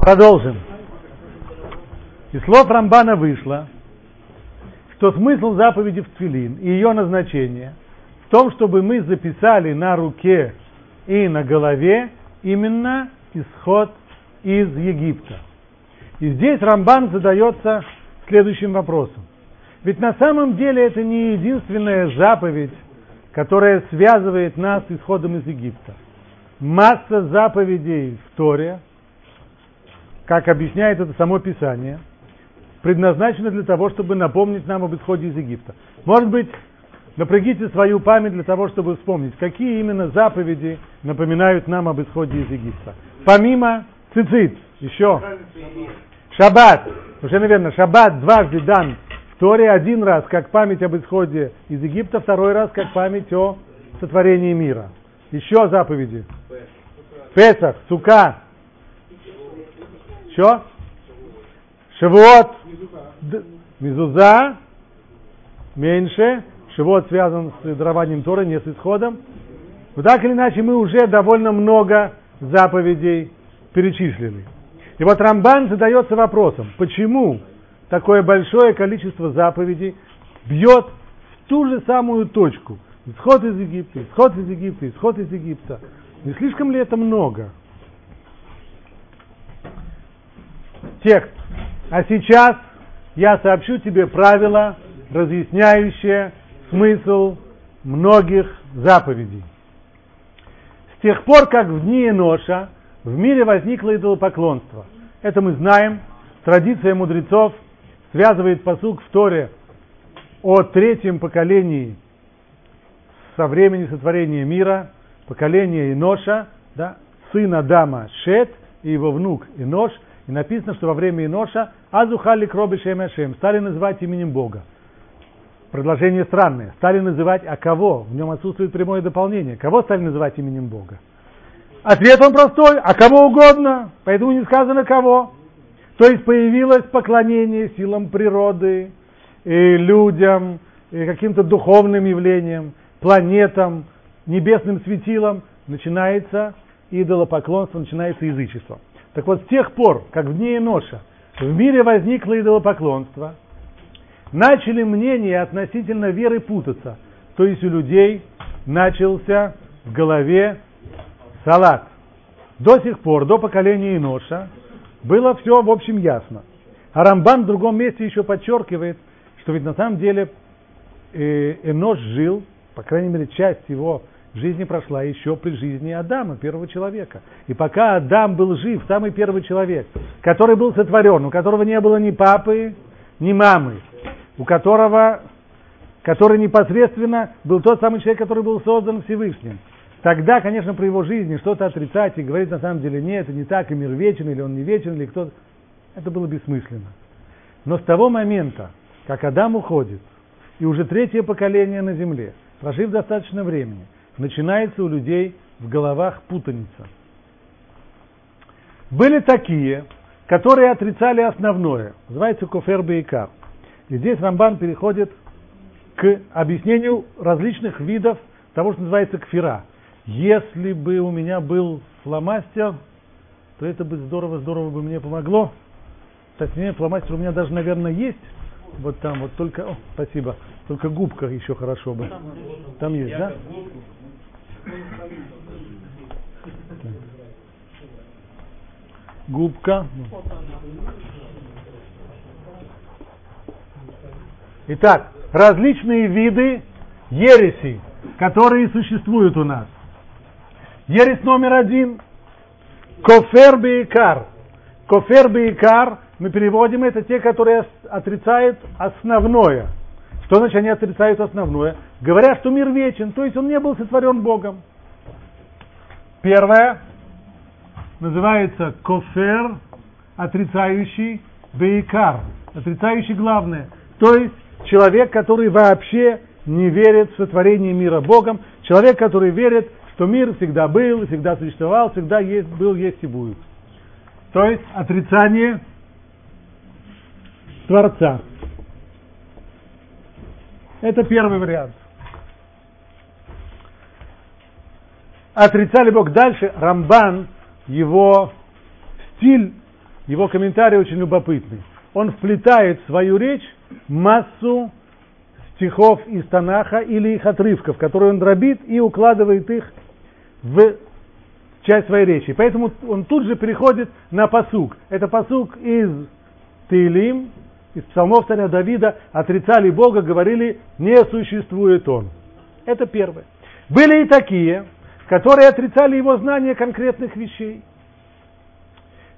Продолжим. Из слов Рамбана вышло, что смысл заповеди в Цвилин и ее назначение в том, чтобы мы записали на руке и на голове именно исход из Египта. И здесь Рамбан задается следующим вопросом. Ведь на самом деле это не единственная заповедь, которая связывает нас с исходом из Египта. Масса заповедей в Торе, как объясняет это само Писание, предназначена для того, чтобы напомнить нам об исходе из Египта. Может быть, напрягите свою память для того, чтобы вспомнить, какие именно заповеди напоминают нам об исходе из Египта. Помимо цицит, еще шаббат, уже, наверное, шаббат дважды дан в Торе, один раз как память об исходе из Египта, второй раз как память о сотворении мира. Еще заповеди. Песах, Сука. Что? Шавуот, Мизуза, меньше. Шивот связан с дарованием Торы, не с исходом. Но так или иначе мы уже довольно много заповедей перечислили. И вот Рамбан задается вопросом, почему такое большое количество заповедей бьет в ту же самую точку. Исход из Египта, исход из Египта, исход из Египта. Не слишком ли это много? Текст. А сейчас я сообщу тебе правила, разъясняющие смысл многих заповедей. С тех пор, как в дни Еноша в мире возникло идолопоклонство. Это мы знаем. Традиция мудрецов связывает посук в Торе о третьем поколении со времени сотворения мира, поколение Иноша, да, сын Адама Шет и его внук Инош. И написано, что во время Иноша Азухали Кроби Шем стали называть именем Бога. Предложение странное. Стали называть, а кого? В нем отсутствует прямое дополнение. Кого стали называть именем Бога? Ответ он простой, а кого угодно, поэтому не сказано кого. То есть появилось поклонение силам природы, и людям, и каким-то духовным явлениям, планетам, небесным светилам, начинается идолопоклонство, начинается язычество. Так вот, с тех пор, как в дни Ноша в мире возникло идолопоклонство, начали мнения относительно веры путаться. То есть у людей начался в голове салат. До сих пор, до поколения Иноша, было все, в общем, ясно. А Рамбан в другом месте еще подчеркивает, что ведь на самом деле э, Энош жил, по крайней мере, часть его жизни прошла еще при жизни Адама, первого человека. И пока Адам был жив, самый первый человек, который был сотворен, у которого не было ни папы, ни мамы, у которого, который непосредственно был тот самый человек, который был создан Всевышним, Тогда, конечно, про его жизнь что-то отрицать и говорить на самом деле нет, это не так, и мир вечен, или он не вечен, или кто-то. Это было бессмысленно. Но с того момента, как Адам уходит, и уже третье поколение на земле, прожив достаточно времени, начинается у людей в головах путаница. Были такие, которые отрицали основное, называется кофер бейкар. И здесь Рамбан переходит к объяснению различных видов того, что называется кфира. Если бы у меня был фломастер, то это бы здорово-здорово бы мне помогло. Точнее, фломастер у меня даже, наверное, есть. Вот там, вот только, о, спасибо, только губка еще хорошо бы. Там есть, да? Губка. Итак, различные виды ереси, которые существуют у нас. Ересь номер один. Кофер бейкар. Кофер бейкар, мы переводим это те, которые отрицают основное. Что значит они отрицают основное? Говорят, что мир вечен, то есть он не был сотворен Богом. Первое называется кофер, отрицающий бейкар, отрицающий главное. То есть человек, который вообще не верит в сотворение мира Богом, человек, который верит что мир всегда был, всегда существовал, всегда есть, был, есть и будет. То есть отрицание Творца. Это первый вариант. Отрицали Бог. Дальше Рамбан, его стиль его комментарий очень любопытный. Он вплетает в свою речь массу стихов из Танаха или их отрывков, которые он дробит и укладывает их в часть своей речи. Поэтому он тут же переходит на посук. Это посук из Таилим, из псалмов царя Давида, отрицали Бога, говорили, не существует Он. Это первое. Были и такие, которые отрицали его знание конкретных вещей.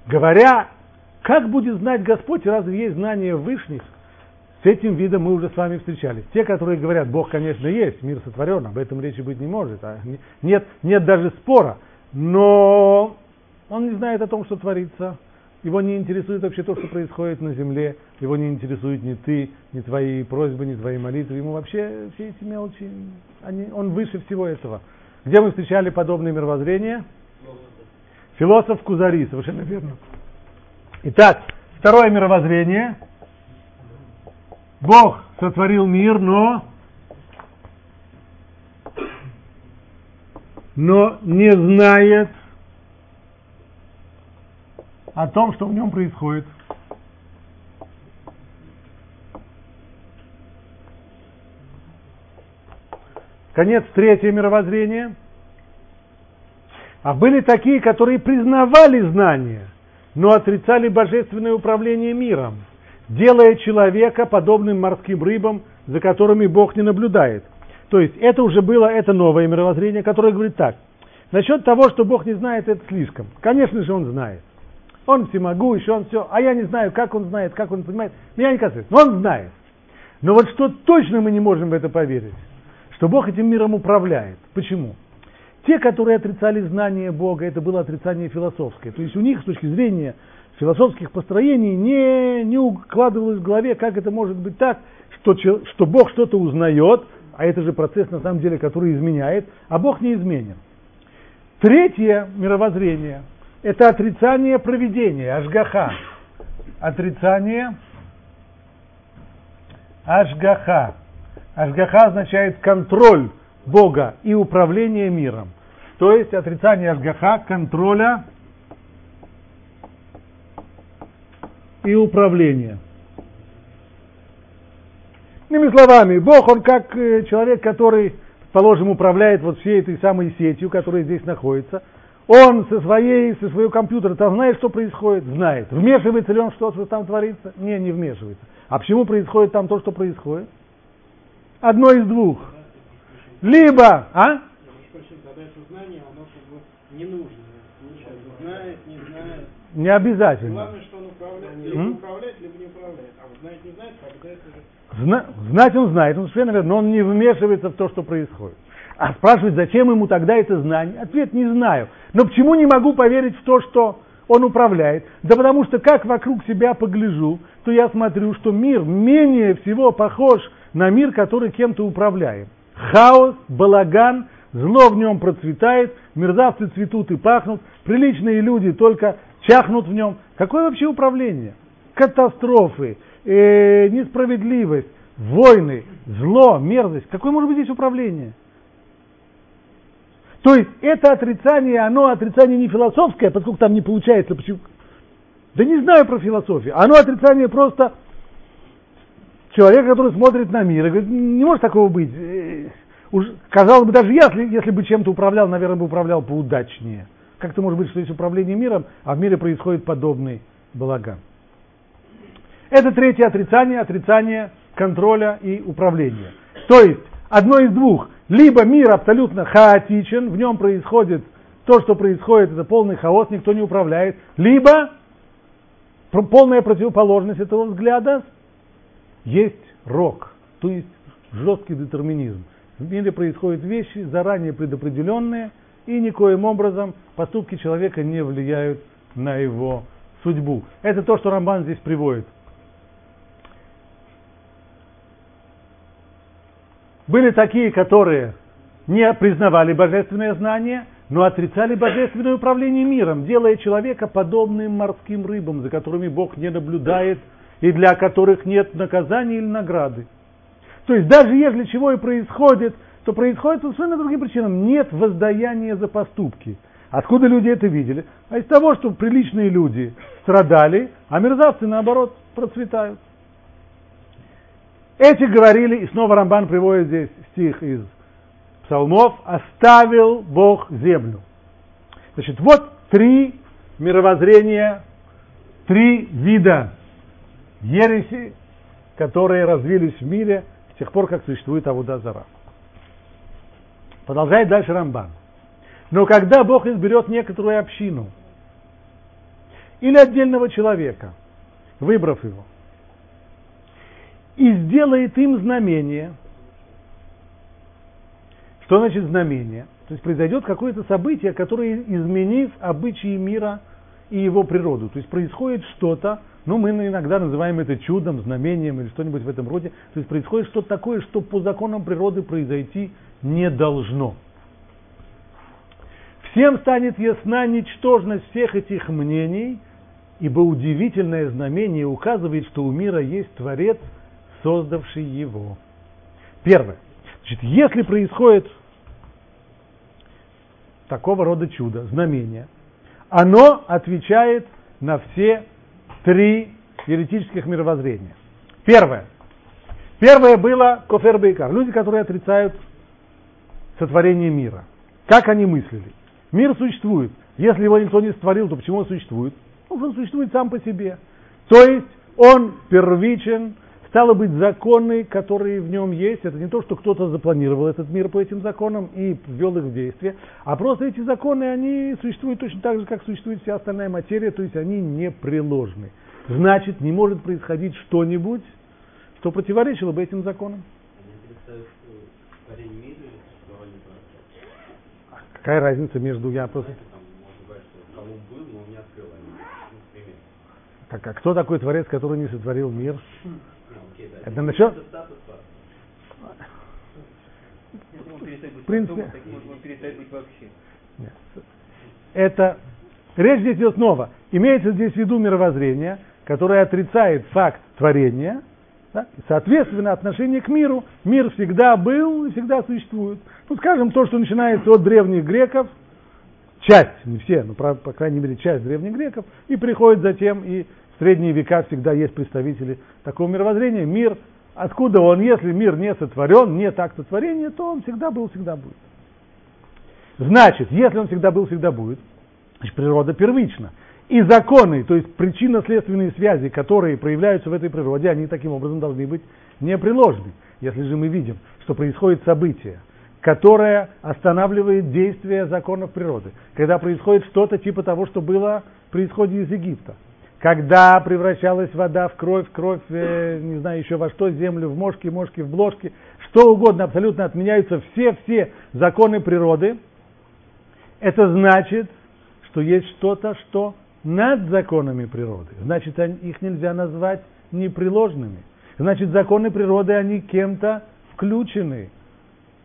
Говоря, как будет знать Господь, разве есть знание вышних? С этим видом мы уже с вами встречались. Те, которые говорят, Бог, конечно, есть, мир сотворен, об этом речи быть не может. А нет, нет даже спора. Но он не знает о том, что творится. Его не интересует вообще то, что происходит на земле. Его не интересует ни ты, ни твои просьбы, ни твои молитвы. Ему вообще все эти мелочи, они, он выше всего этого. Где мы встречали подобное мировоззрение? Философ Кузари, совершенно верно. Итак, второе мировоззрение. Бог сотворил мир, но но не знает о том, что в нем происходит. Конец третье мировоззрение. А были такие, которые признавали знания, но отрицали божественное управление миром, делая человека подобным морским рыбам, за которыми Бог не наблюдает. То есть это уже было, это новое мировоззрение, которое говорит так. Насчет того, что Бог не знает, это слишком. Конечно же, Он знает. Он всемогущий, Он все. А я не знаю, как Он знает, как Он понимает. Меня не касается. Но Он знает. Но вот что точно мы не можем в это поверить, что Бог этим миром управляет. Почему? Те, которые отрицали знание Бога, это было отрицание философское. То есть у них с точки зрения философских построений не, не укладывалось в голове, как это может быть так, что, что Бог что-то узнает, а это же процесс на самом деле, который изменяет, а Бог не изменен. Третье мировоззрение – это отрицание проведения, ажгаха. Отрицание ажгаха. Ажгаха означает контроль Бога и управление миром. То есть отрицание Ашгаха, контроля и управления. Иными словами, Бог, он как э, человек, который, положим, управляет вот всей этой самой сетью, которая здесь находится, он со своей, со своего компьютера там знает, что происходит? Знает. Вмешивается ли он в что, что там творится? Не, не вмешивается. А почему происходит там то, что происходит? Одно из двух. Либо, а? не нужно. Знает, не знает. Не обязательно. Главное, что он управляет. Либо М? управляет, либо не управляет. А вот знать не знает, когда это уже... Зна- знать он знает, он совершенно верно, но он не вмешивается в то, что происходит. А спрашивать, зачем ему тогда это знание? Ответ не знаю. Но почему не могу поверить в то, что он управляет? Да потому что как вокруг себя погляжу, то я смотрю, что мир менее всего похож на мир, который кем-то управляет. Хаос, балаган, зло в нем процветает, мерзавцы цветут и пахнут, приличные люди только чахнут в нем. Какое вообще управление? Катастрофы, э, несправедливость, войны, зло, мерзость. Какое может быть здесь управление? То есть это отрицание, оно отрицание не философское, поскольку там не получается. Почему? Да не знаю про философию. Оно отрицание просто человека, который смотрит на мир и говорит, не может такого быть. Э, казалось бы, даже если, если бы чем-то управлял, наверное, бы управлял поудачнее. Как это может быть, что есть управление миром, а в мире происходит подобный балаган? Это третье отрицание, отрицание контроля и управления. То есть, одно из двух. Либо мир абсолютно хаотичен, в нем происходит то, что происходит, это полный хаос, никто не управляет. Либо полная противоположность этого взгляда есть рок, то есть жесткий детерминизм. В мире происходят вещи, заранее предопределенные, и никоим образом поступки человека не влияют на его судьбу. Это то, что Рамбан здесь приводит. Были такие, которые не признавали божественное знание, но отрицали божественное управление миром, делая человека подобным морским рыбам, за которыми Бог не наблюдает и для которых нет наказания или награды. То есть даже если чего и происходит, то происходит по совершенно другим причинам. Нет воздаяния за поступки. Откуда люди это видели? А из того, что приличные люди страдали, а мерзавцы, наоборот, процветают. Эти говорили, и снова Рамбан приводит здесь стих из псалмов, оставил Бог землю. Значит, вот три мировоззрения, три вида ереси, которые развились в мире с тех пор, как существует Авуда Зара. Продолжает дальше Рамбан. Но когда Бог изберет некоторую общину или отдельного человека, выбрав его, и сделает им знамение, что значит знамение? То есть произойдет какое-то событие, которое, изменив обычаи мира и его природу, то есть происходит что-то, ну, мы иногда называем это чудом, знамением или что-нибудь в этом роде. То есть происходит что-то такое, что по законам природы произойти не должно. Всем станет ясна ничтожность всех этих мнений, ибо удивительное знамение указывает, что у мира есть Творец, создавший его. Первое. Значит, если происходит такого рода чудо, знамение, оно отвечает на все три еретических мировоззрения. Первое. Первое было кофер бейкар. Люди, которые отрицают сотворение мира. Как они мыслили? Мир существует. Если его никто не сотворил, то почему он существует? Ну, он существует сам по себе. То есть он первичен, стало быть, законы, которые в нем есть, это не то, что кто-то запланировал этот мир по этим законам и ввел их в действие, а просто эти законы, они существуют точно так же, как существует вся остальная материя, то есть они непреложны. Значит, не может происходить что-нибудь, что противоречило бы этим законам. Какая разница между я просто... Так, а кто такой творец, который не сотворил мир? Это насчет... В принципе... Это... Речь здесь идет снова. Имеется здесь в виду мировоззрение, которое отрицает факт творения, да? Соответственно, отношение к миру. Мир всегда был и всегда существует. Ну, скажем, то, что начинается от древних греков, часть, не все, но, по крайней мере, часть древних греков, и приходит затем и средние века всегда есть представители такого мировоззрения. Мир, откуда он, если мир не сотворен, нет акта творения, то он всегда был, всегда будет. Значит, если он всегда был, всегда будет, значит, природа первична. И законы, то есть причинно-следственные связи, которые проявляются в этой природе, они таким образом должны быть непреложны. Если же мы видим, что происходит событие, которое останавливает действие законов природы, когда происходит что-то типа того, что было при исходе из Египта, когда превращалась вода в кровь, кровь, э, не знаю еще во что, землю в мошки, мошки в бложки, что угодно, абсолютно отменяются все-все законы природы, это значит, что есть что-то, что над законами природы. Значит, их нельзя назвать непреложными. Значит, законы природы, они кем-то включены.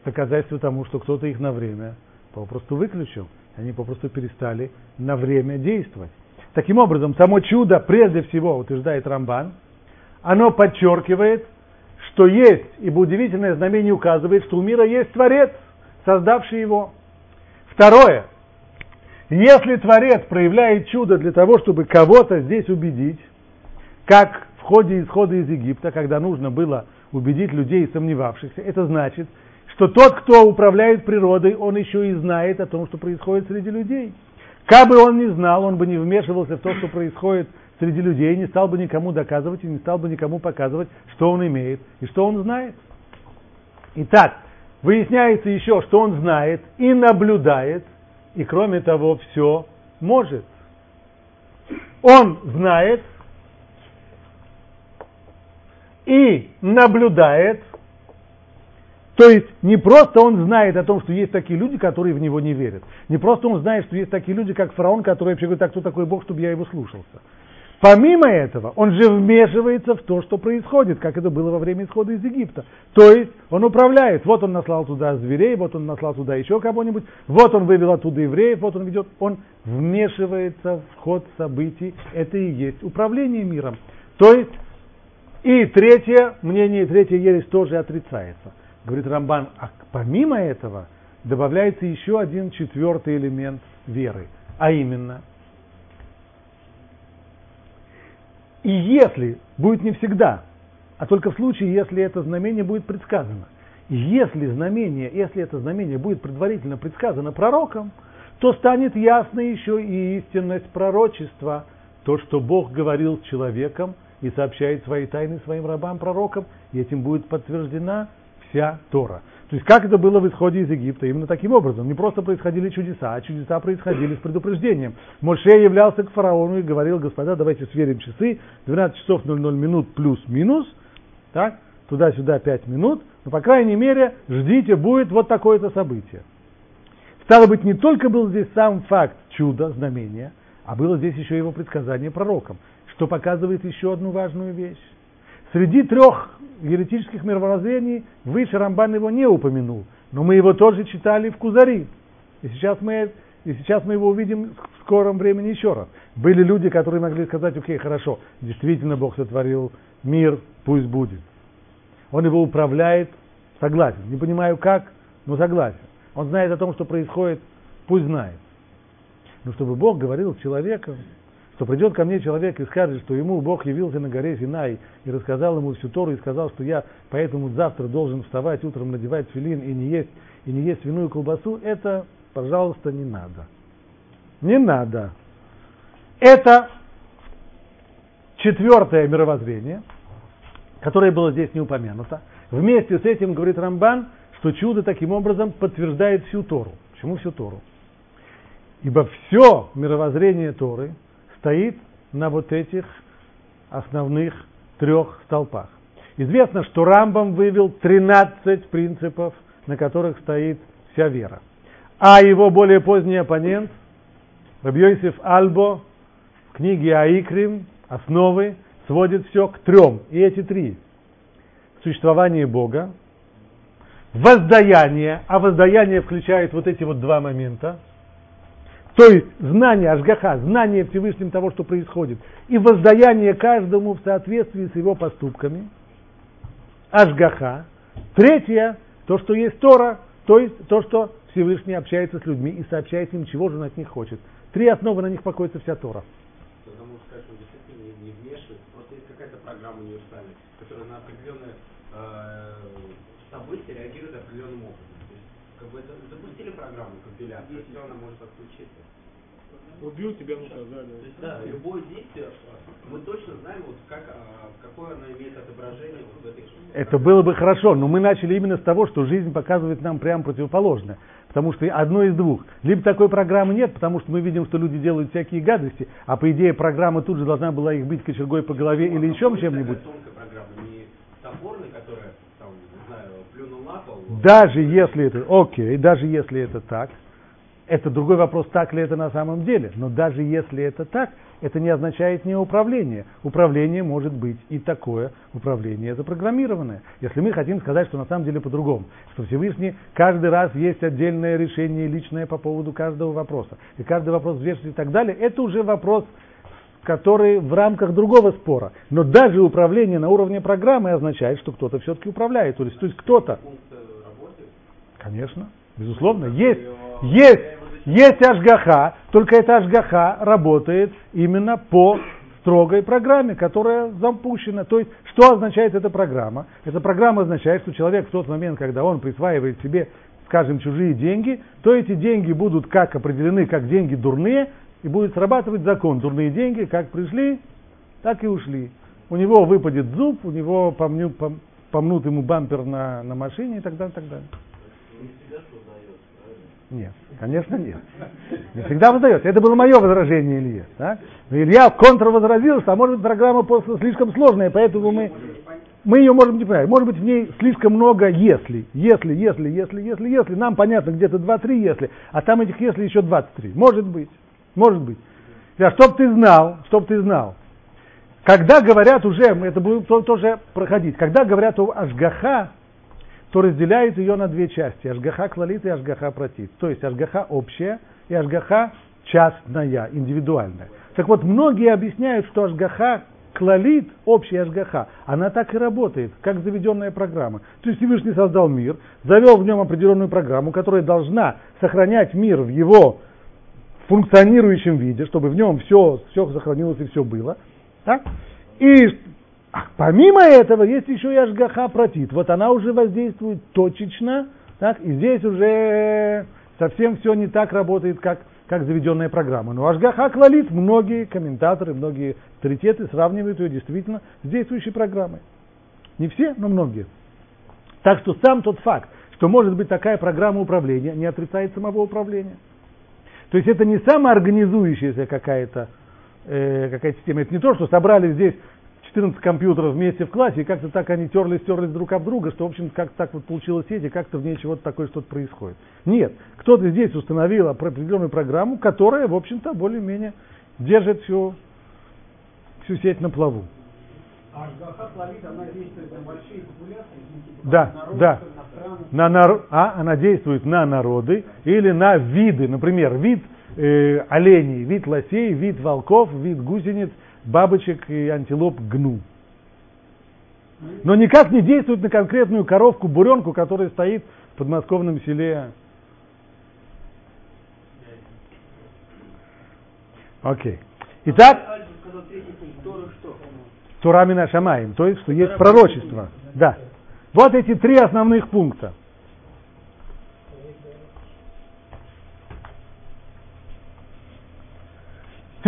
Доказательство тому, что кто-то их на время попросту выключил. Они попросту перестали на время действовать. Таким образом, само чудо, прежде всего, утверждает Рамбан, оно подчеркивает, что есть, ибо удивительное знамение указывает, что у мира есть Творец, создавший его. Второе. Если Творец проявляет чудо для того, чтобы кого-то здесь убедить, как в ходе исхода из Египта, когда нужно было убедить людей, сомневавшихся, это значит, что тот, кто управляет природой, он еще и знает о том, что происходит среди людей. Как бы он не знал, он бы не вмешивался в то, что происходит среди людей, не стал бы никому доказывать и не стал бы никому показывать, что он имеет и что он знает. Итак, выясняется еще, что он знает и наблюдает, и кроме того, все может. Он знает и наблюдает то есть не просто он знает о том, что есть такие люди, которые в него не верят. Не просто он знает, что есть такие люди, как фараон, который вообще говорит, а кто такой Бог, чтобы я его слушался. Помимо этого, он же вмешивается в то, что происходит, как это было во время исхода из Египта. То есть он управляет. Вот он наслал туда зверей, вот он наслал туда еще кого-нибудь, вот он вывел оттуда евреев, вот он ведет. Он вмешивается в ход событий. Это и есть управление миром. То есть и третье мнение, третья ересь тоже отрицается. Говорит Рамбан, а помимо этого добавляется еще один четвертый элемент веры. А именно, и если, будет не всегда, а только в случае, если это знамение будет предсказано. Если знамение, если это знамение будет предварительно предсказано пророком, то станет ясно еще и истинность пророчества, то, что Бог говорил с человеком и сообщает свои тайны своим рабам-пророкам, и этим будет подтверждена вся Тора. То есть как это было в исходе из Египта? Именно таким образом. Не просто происходили чудеса, а чудеса происходили с предупреждением. Моше являлся к фараону и говорил, господа, давайте сверим часы, 12 часов 00 минут плюс-минус, так, туда-сюда 5 минут, но по крайней мере ждите, будет вот такое-то событие. Стало быть, не только был здесь сам факт чуда, знамения, а было здесь еще его предсказание пророкам, что показывает еще одну важную вещь. Среди трех еретических мировоззрений выше Рамбан его не упомянул, но мы его тоже читали в Кузари. И сейчас мы, и сейчас мы его увидим в скором времени еще раз. Были люди, которые могли сказать, окей, хорошо, действительно Бог сотворил мир, пусть будет. Он его управляет, согласен. Не понимаю как, но согласен. Он знает о том, что происходит, пусть знает. Но чтобы Бог говорил с человеком, что придет ко мне человек и скажет, что ему Бог явился на горе Синай и рассказал ему всю Тору и сказал, что я поэтому завтра должен вставать утром, надевать филин и не есть, и не есть свиную колбасу, это, пожалуйста, не надо. Не надо. Это четвертое мировоззрение, которое было здесь не упомянуто. Вместе с этим говорит Рамбан, что чудо таким образом подтверждает всю Тору. Почему всю Тору? Ибо все мировоззрение Торы – стоит на вот этих основных трех столпах. Известно, что Рамбам вывел 13 принципов, на которых стоит вся вера. А его более поздний оппонент, Рабьёйсиф Альбо, в книге Аикрим, основы, сводит все к трем. И эти три. Существование Бога, воздаяние, а воздаяние включает вот эти вот два момента, то есть знание Ашгаха, знание Всевышним того, что происходит, и воздаяние каждому в соответствии с его поступками. Ашгаха. Третье, то, что есть Тора, то есть то, что Всевышний общается с людьми и сообщает им, чего же он от них хочет. Три основы, на них покоится вся Тора. Потому что, он действительно не, не вмешивается, просто есть какая-то программа универсальная, которая на определенное э, событие реагирует определенным образом. То есть, как бы это, запустили программу компиляции, все она может отключиться. Убил тебя, наказали. То есть, да, любое действие, мы точно знаем, вот как, а, какое оно имеет отображение вот в этой Это было бы хорошо, но мы начали именно с того, что жизнь показывает нам прямо противоположное. Потому что одно из двух. Либо такой программы нет, потому что мы видим, что люди делают всякие гадости, а по идее программа тут же должна была их бить кочергой по голове или еще чем-нибудь. Даже если это, окей, даже если это так, это другой вопрос, так ли это на самом деле. Но даже если это так, это не означает не управление. Управление может быть и такое управление запрограммированное. Если мы хотим сказать, что на самом деле по-другому, что Всевышний каждый раз есть отдельное решение личное по поводу каждого вопроса, и каждый вопрос взвешивает и так далее, это уже вопрос, который в рамках другого спора. Но даже управление на уровне программы означает, что кто-то все-таки управляет. То есть, то есть кто-то... Конечно, безусловно, есть, есть есть Ашгаха, только эта Ашгаха работает именно по строгой программе, которая запущена. То есть, что означает эта программа? Эта программа означает, что человек в тот момент, когда он присваивает себе, скажем, чужие деньги, то эти деньги будут как определены как деньги дурные, и будет срабатывать закон. Дурные деньги как пришли, так и ушли. У него выпадет зуб, у него помнют, помнут ему бампер на, на машине и так далее, и так далее. Нет, конечно нет. Не всегда выдается. Это было мое возражение Илье. Да? Но Илья контрвозразил, что а может быть программа просто слишком сложная, поэтому мы, мы ее можем не понять. Может быть в ней слишком много если. Если, если, если, если, если. Нам понятно где-то 2-3 если, а там этих если еще 23. Может быть. Может быть. Да, чтоб ты знал, чтоб ты знал. Когда говорят уже, это будет тоже проходить, когда говорят о Ашгаха, то разделяет ее на две части. Ашгаха клалит и Ашгаха протит. То есть Ашгаха общая и Ашгаха частная, индивидуальная. Так вот, многие объясняют, что Ашгаха клалит, общая Ашгаха, она так и работает, как заведенная программа. То есть Всевышний создал мир, завел в нем определенную программу, которая должна сохранять мир в его функционирующем виде, чтобы в нем все, все сохранилось и все было. Так? И помимо этого есть еще и Ашгаха протит. Вот она уже воздействует точечно, так? и здесь уже совсем все не так работает, как, как заведенная программа. Но Ашгаха клалит, многие комментаторы, многие авторитеты сравнивают ее действительно с действующей программой. Не все, но многие. Так что сам тот факт, что может быть такая программа управления, не отрицает самого управления. То есть это не самоорганизующаяся какая-то э, какая система. Это не то, что собрали здесь 14 компьютеров вместе в классе, и как-то так они терлись, терлись друг об друга, что, в общем, как так вот получилось сеть, и как-то в ней чего-то такое что-то происходит. Нет, кто-то здесь установил определенную программу, которая, в общем-то, более-менее держит всю, всю сеть на плаву. А Плавит, она действует на большие популяции? Типа, да, народы, да. На, на нар... А, она действует на народы или на виды, например, вид э, оленей, вид лосей, вид волков, вид гусениц, бабочек и антилоп гну. Но никак не действует на конкретную коровку, буренку, которая стоит в подмосковном селе. Окей. Итак, Турамина Шамаем, то есть, что есть пророчество. Да. Вот эти три основных пункта.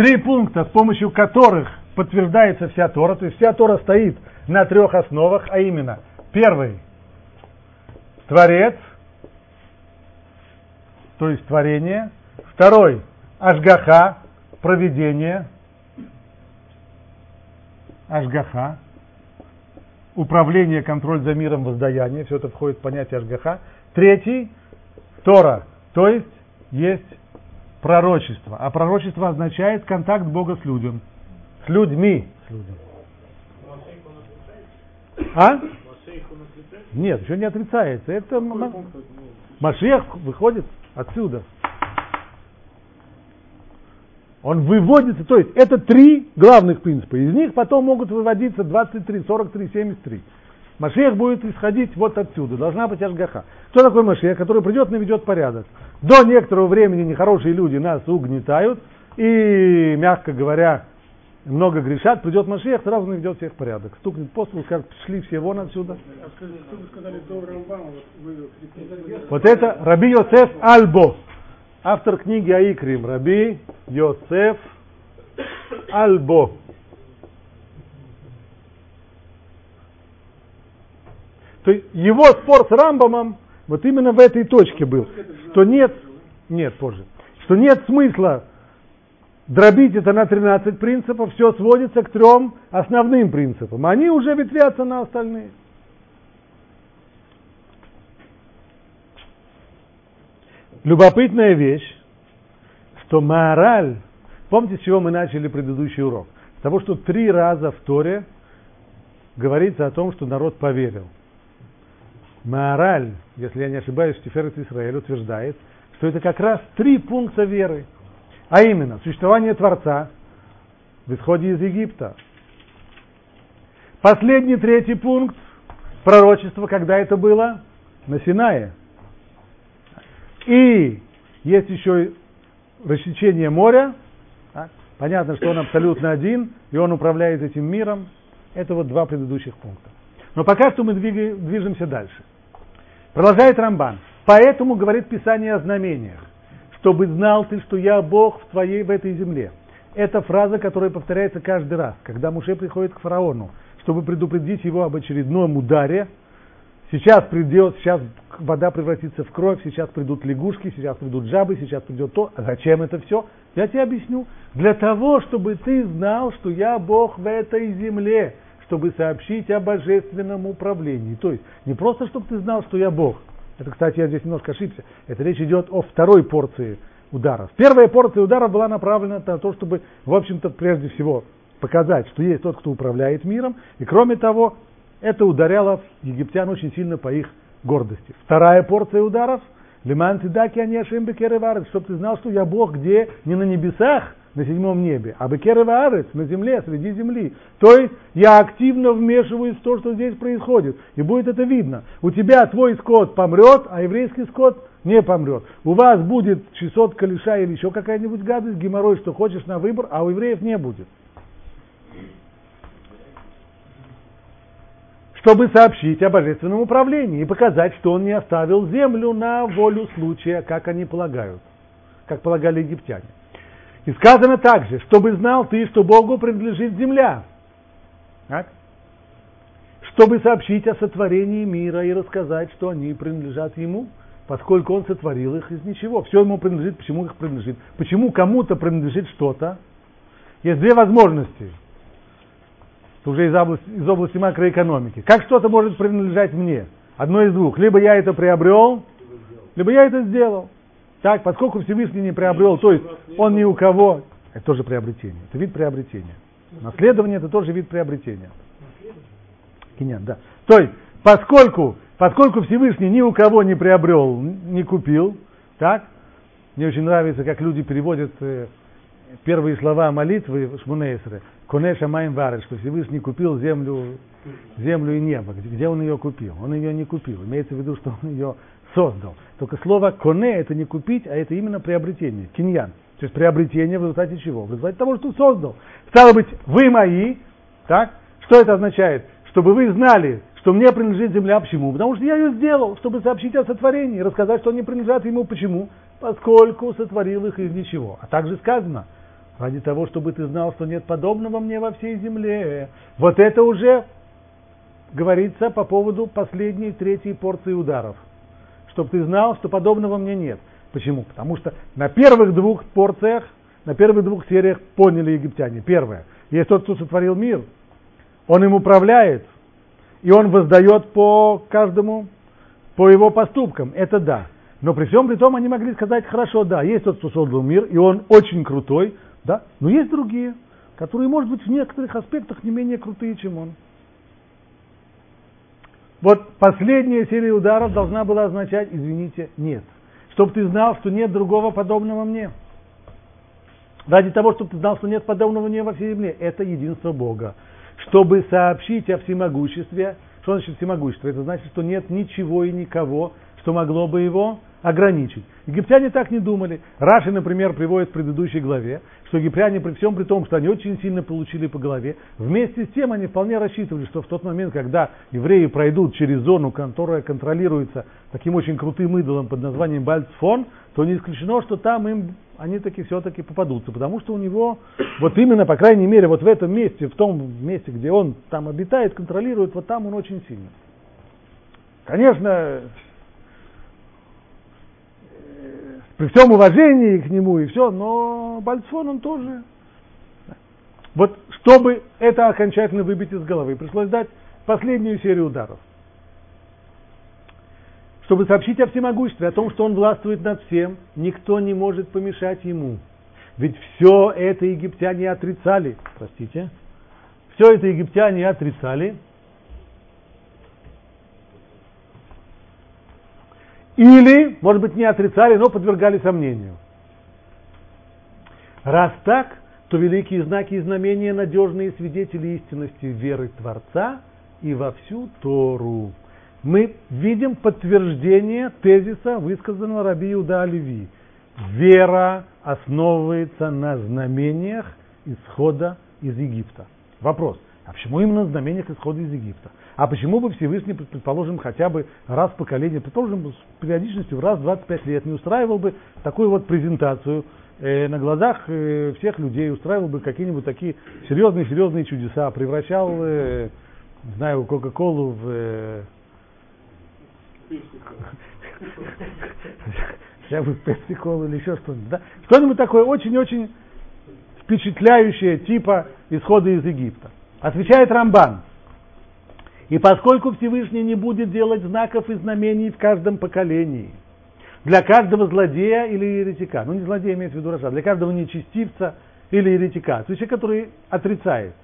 Три пункта, с помощью которых подтверждается вся Тора, то есть вся Тора стоит на трех основах, а именно, первый – Творец, то есть творение, второй – Ашгаха, проведение, Ашгаха, управление, контроль за миром, воздаяние, все это входит в понятие Ашгаха. Третий – Тора, то есть есть пророчество. А пророчество означает контакт Бога с людям. С людьми. С людьми. А? Нет, еще не отрицается. Это Машех выходит отсюда. Он выводится, то есть это три главных принципа. Из них потом могут выводиться 23, 43, 73. Машех будет исходить вот отсюда. Должна быть Ашгаха. Кто такой Машех, который придет и наведет порядок? До некоторого времени нехорошие люди нас угнетают и, мягко говоря, много грешат, придет Машех, сразу наведет всех порядок. Стукнет по столу, скажет, шли все вон отсюда. Вот это Раби Йосеф Альбо, автор книги Аикрим, Раби Йосеф Альбо. То есть его спор с Рамбамом вот именно в этой точке был, что нет, нет, позже, что нет смысла дробить это на 13 принципов, все сводится к трем основным принципам. Они уже ветвятся на остальные. Любопытная вещь, что мораль, помните, с чего мы начали предыдущий урок? С того, что три раза в Торе говорится о том, что народ поверил. Мораль, если я не ошибаюсь, Тиферет Израиль утверждает, что это как раз три пункта веры. А именно, существование Творца в исходе из Египта. Последний третий пункт пророчество, когда это было? На Синае. И есть еще рассечение моря. Так? Понятно, что он абсолютно один, и он управляет этим миром. Это вот два предыдущих пункта. Но пока что мы движемся дальше. Продолжает Рамбан. Поэтому говорит Писание о знамениях. Чтобы знал ты, что я Бог в твоей, в этой земле. Это фраза, которая повторяется каждый раз, когда Муше приходит к фараону, чтобы предупредить его об очередном ударе. Сейчас придет, сейчас вода превратится в кровь, сейчас придут лягушки, сейчас придут жабы, сейчас придет то. А зачем это все? Я тебе объясню. Для того, чтобы ты знал, что я Бог в этой земле чтобы сообщить о божественном управлении. То есть не просто, чтобы ты знал, что я Бог. Это, кстати, я здесь немножко ошибся. Это речь идет о второй порции ударов. Первая порция ударов была направлена на то, чтобы, в общем-то, прежде всего показать, что есть тот, кто управляет миром. И кроме того, это ударяло египтян очень сильно по их гордости. Вторая порция ударов – Лиман Тидаки Анешим Бекереварец, чтобы ты знал, что я Бог где? Не на небесах, на седьмом небе, а Бекерова Арец на земле, среди земли. То есть я активно вмешиваюсь в то, что здесь происходит. И будет это видно. У тебя твой скот помрет, а еврейский скот не помрет. У вас будет 600 калиша или еще какая-нибудь гадость, геморрой, что хочешь на выбор, а у евреев не будет. Чтобы сообщить о божественном управлении и показать, что он не оставил землю на волю случая, как они полагают, как полагали египтяне. И сказано также, чтобы знал ты, что Богу принадлежит земля. Так? Чтобы сообщить о сотворении мира и рассказать, что они принадлежат Ему, поскольку Он сотворил их из ничего. Все Ему принадлежит, почему их принадлежит. Почему кому-то принадлежит что-то. Есть две возможности. Это уже из области, из области макроэкономики. Как что-то может принадлежать мне? Одно из двух. Либо я это приобрел, либо я это сделал. Так, поскольку Всевышний не приобрел, то есть он ни у кого, это тоже приобретение, это вид приобретения. Наследование это тоже вид приобретения. Кинян, да. То есть, поскольку, поскольку Всевышний ни у кого не приобрел, не купил, так, мне очень нравится, как люди переводят э, первые слова молитвы Шмунейсры. Конеша Майм Варыш, что Всевышний купил землю, землю и небо. Где он ее купил? Он ее не купил. Имеется в виду, что он ее создал. Только слово коне это не купить, а это именно приобретение, киньян. То есть приобретение в результате чего? В результате того, что создал. Стало быть, вы мои, так? Что это означает? Чтобы вы знали, что мне принадлежит земля. Почему? Потому что я ее сделал, чтобы сообщить о сотворении, рассказать, что они принадлежат ему. Почему? Поскольку сотворил их из ничего. А также сказано, ради того, чтобы ты знал, что нет подобного мне во всей земле. Вот это уже говорится по поводу последней, третьей порции ударов – чтобы ты знал, что подобного мне нет. Почему? Потому что на первых двух порциях, на первых двух сериях поняли египтяне. Первое. Есть тот, кто сотворил мир. Он им управляет. И он воздает по каждому, по его поступкам. Это да. Но при всем при том они могли сказать, хорошо, да, есть тот, кто создал мир, и он очень крутой, да, но есть другие, которые, может быть, в некоторых аспектах не менее крутые, чем он. Вот последняя серия ударов должна была означать, извините, нет. Чтобы ты знал, что нет другого подобного мне. Ради того, чтобы ты знал, что нет подобного мне во всей земле. Это единство Бога. Чтобы сообщить о всемогуществе. Что значит всемогущество? Это значит, что нет ничего и никого, что могло бы его ограничить. Египтяне так не думали. Раши, например, приводит в предыдущей главе, что египтяне при всем при том, что они очень сильно получили по голове, вместе с тем они вполне рассчитывали, что в тот момент, когда евреи пройдут через зону, которая контролируется таким очень крутым идолом под названием Бальцфон, то не исключено, что там им они таки все-таки попадутся, потому что у него вот именно, по крайней мере, вот в этом месте, в том месте, где он там обитает, контролирует, вот там он очень сильно. Конечно, при всем уважении к нему и все, но Бальцфон он тоже. Вот чтобы это окончательно выбить из головы, пришлось дать последнюю серию ударов. Чтобы сообщить о всемогуществе, о том, что он властвует над всем, никто не может помешать ему. Ведь все это египтяне отрицали. Простите. Все это египтяне отрицали – Или, может быть, не отрицали, но подвергали сомнению. Раз так, то великие знаки и знамения надежные свидетели истинности веры Творца и во всю Тору. Мы видим подтверждение тезиса, высказанного Раби Иуда Оливи. Вера основывается на знамениях исхода из Египта. Вопрос, а почему именно на знамениях исхода из Египта? А почему бы Всевышний, предположим, хотя бы раз в поколение, предположим, с периодичностью в раз в 25 лет не устраивал бы такую вот презентацию э, на глазах э, всех людей, устраивал бы какие-нибудь такие серьезные-серьезные чудеса, превращал, э, не знаю, Кока-Колу в... Э, хотя бы пепси-колу или еще что-нибудь, да? Что-нибудь такое очень-очень впечатляющее типа исхода из Египта. Отвечает Рамбан. И поскольку Всевышний не будет делать знаков и знамений в каждом поколении, для каждого злодея или еретика, ну не злодея имеется в виду Раша, для каждого нечестивца или еретика, то есть человек, который отрицает,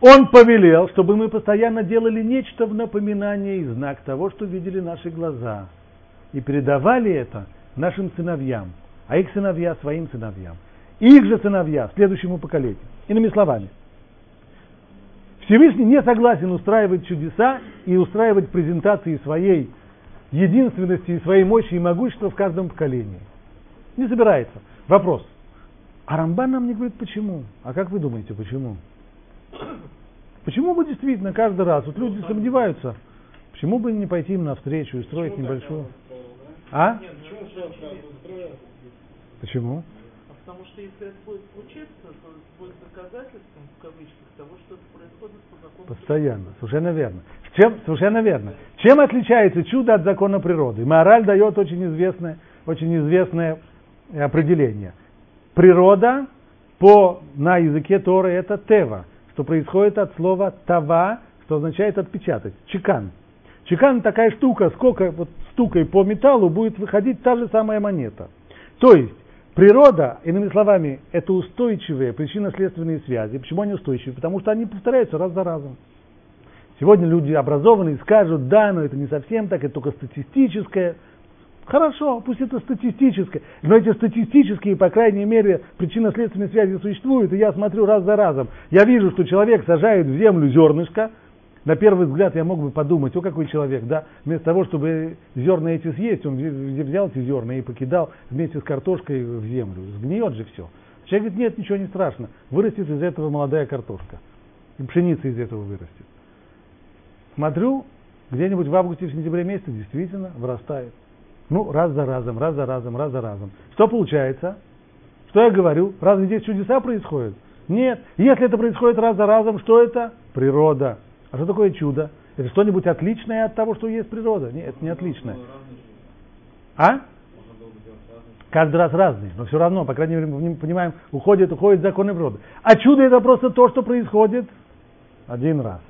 он повелел, чтобы мы постоянно делали нечто в напоминание и знак того, что видели наши глаза, и передавали это нашим сыновьям, а их сыновья своим сыновьям, их же сыновья следующему поколению. Иными словами – Всевышний не согласен устраивать чудеса и устраивать презентации своей единственности и своей мощи и могущества в каждом поколении. Не собирается. Вопрос. А Рамбан нам не говорит почему. А как вы думаете, почему? Почему бы действительно каждый раз, вот люди сомневаются, почему бы не пойти им навстречу и строить небольшую... А? Почему? А потому что если это будет случиться, то будет доказательством, в кавычках, того, что происходит по закону Постоянно, совершенно верно. Чем, совершенно верно. Чем отличается чудо от закона природы? Мораль дает очень известное, очень известное определение. Природа по, на языке Торы это тева, что происходит от слова тава, что означает отпечатать, чекан. Чекан такая штука, сколько вот стукой по металлу будет выходить та же самая монета. То есть природа, иными словами, это устойчивые причинно-следственные связи. Почему они устойчивые? Потому что они повторяются раз за разом. Сегодня люди образованные скажут, да, но это не совсем так, это только статистическое. Хорошо, пусть это статистическое, но эти статистические, по крайней мере, причинно-следственные связи существуют, и я смотрю раз за разом. Я вижу, что человек сажает в землю зернышко, на первый взгляд я мог бы подумать, о какой человек, да, вместо того, чтобы зерна эти съесть, он взял эти зерна и покидал вместе с картошкой в землю. Сгниет же все. Человек говорит, нет, ничего не страшно, вырастет из этого молодая картошка. И пшеница из этого вырастет. Смотрю, где-нибудь в августе, в сентябре месяце действительно вырастает. Ну, раз за разом, раз за разом, раз за разом. Что получается? Что я говорю? Разве здесь чудеса происходят? Нет. Если это происходит раз за разом, что это? Природа. А что такое чудо? Это что-нибудь отличное от того, что есть природа? Нет, это не отличное. А? Каждый раз разный, но все равно, по крайней мере, мы понимаем, уходит, уходит законы природы. А чудо это просто то, что происходит один раз.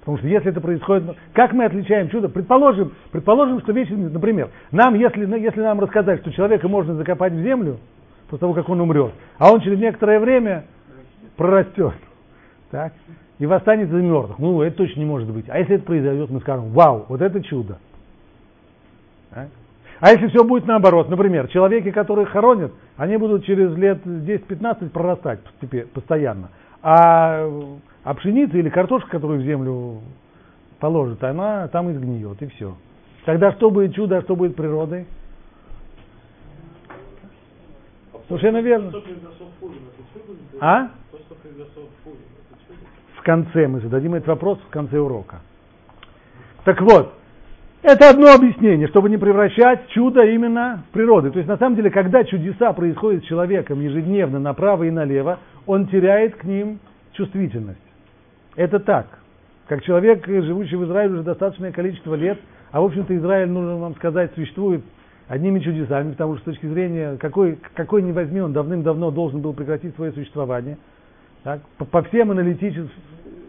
Потому что если это происходит, ну, как мы отличаем чудо? Предположим, предположим, что вещи, например, нам, если, если нам рассказать, что человека можно закопать в землю, после того, как он умрет, а он через некоторое время прорастет, так, и восстанет из мертвых, ну, это точно не может быть. А если это произойдет, мы скажем, вау, вот это чудо. Так? А если все будет наоборот, например, человеки, которые хоронят, они будут через лет 10-15 прорастать постоянно. А а пшеница или картошка, которую в землю положит, она там изгниет, и все. Тогда что будет чудо, а что будет природой? Совершенно верно. А? В конце мы зададим этот вопрос в конце урока. Так вот, это одно объяснение, чтобы не превращать чудо именно в природу. То есть на самом деле, когда чудеса происходят с человеком ежедневно направо и налево, он теряет к ним чувствительность. Это так. Как человек, живущий в Израиле уже достаточное количество лет, а в общем-то Израиль, нужно вам сказать, существует одними чудесами, потому что с точки зрения, какой, какой ни возьми, он давным-давно должен был прекратить свое существование. Так, по, по всем аналитическим,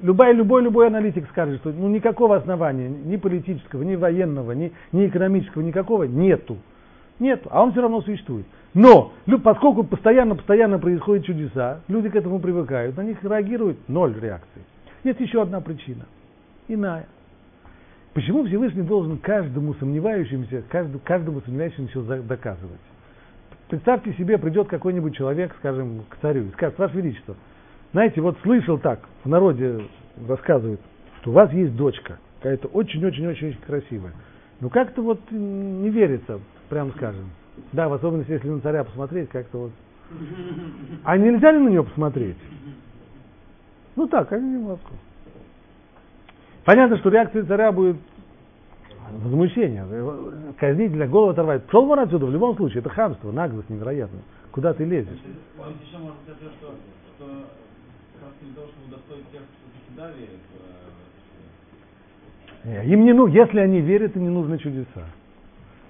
любой, любой, любой аналитик скажет, что ну, никакого основания, ни политического, ни военного, ни, ни экономического, никакого нету. Нету, а он все равно существует. Но, поскольку постоянно-постоянно происходят чудеса, люди к этому привыкают, на них реагируют ноль реакций. Есть еще одна причина, иная. Почему Всевышний должен каждому сомневающемуся, каждому, каждому сомневающемуся доказывать? Представьте себе, придет какой-нибудь человек, скажем, к царю и скажет, Ваше Величество, знаете, вот слышал так, в народе рассказывают, что у вас есть дочка, какая-то очень-очень-очень красивая. Ну как-то вот не верится, прям скажем. Да, в особенности, если на царя посмотреть, как-то вот. А нельзя ли на нее посмотреть? Ну так, они немножко. Понятно, что реакция царя будет возмущение, казнить для голову оторвать. Пошел вон отсюда, в любом случае, это хамство, наглость невероятная. Куда ты лезешь? Для того, удостоить тех, кто всегда верит, э, им не ну, если они верят, им не нужны чудеса.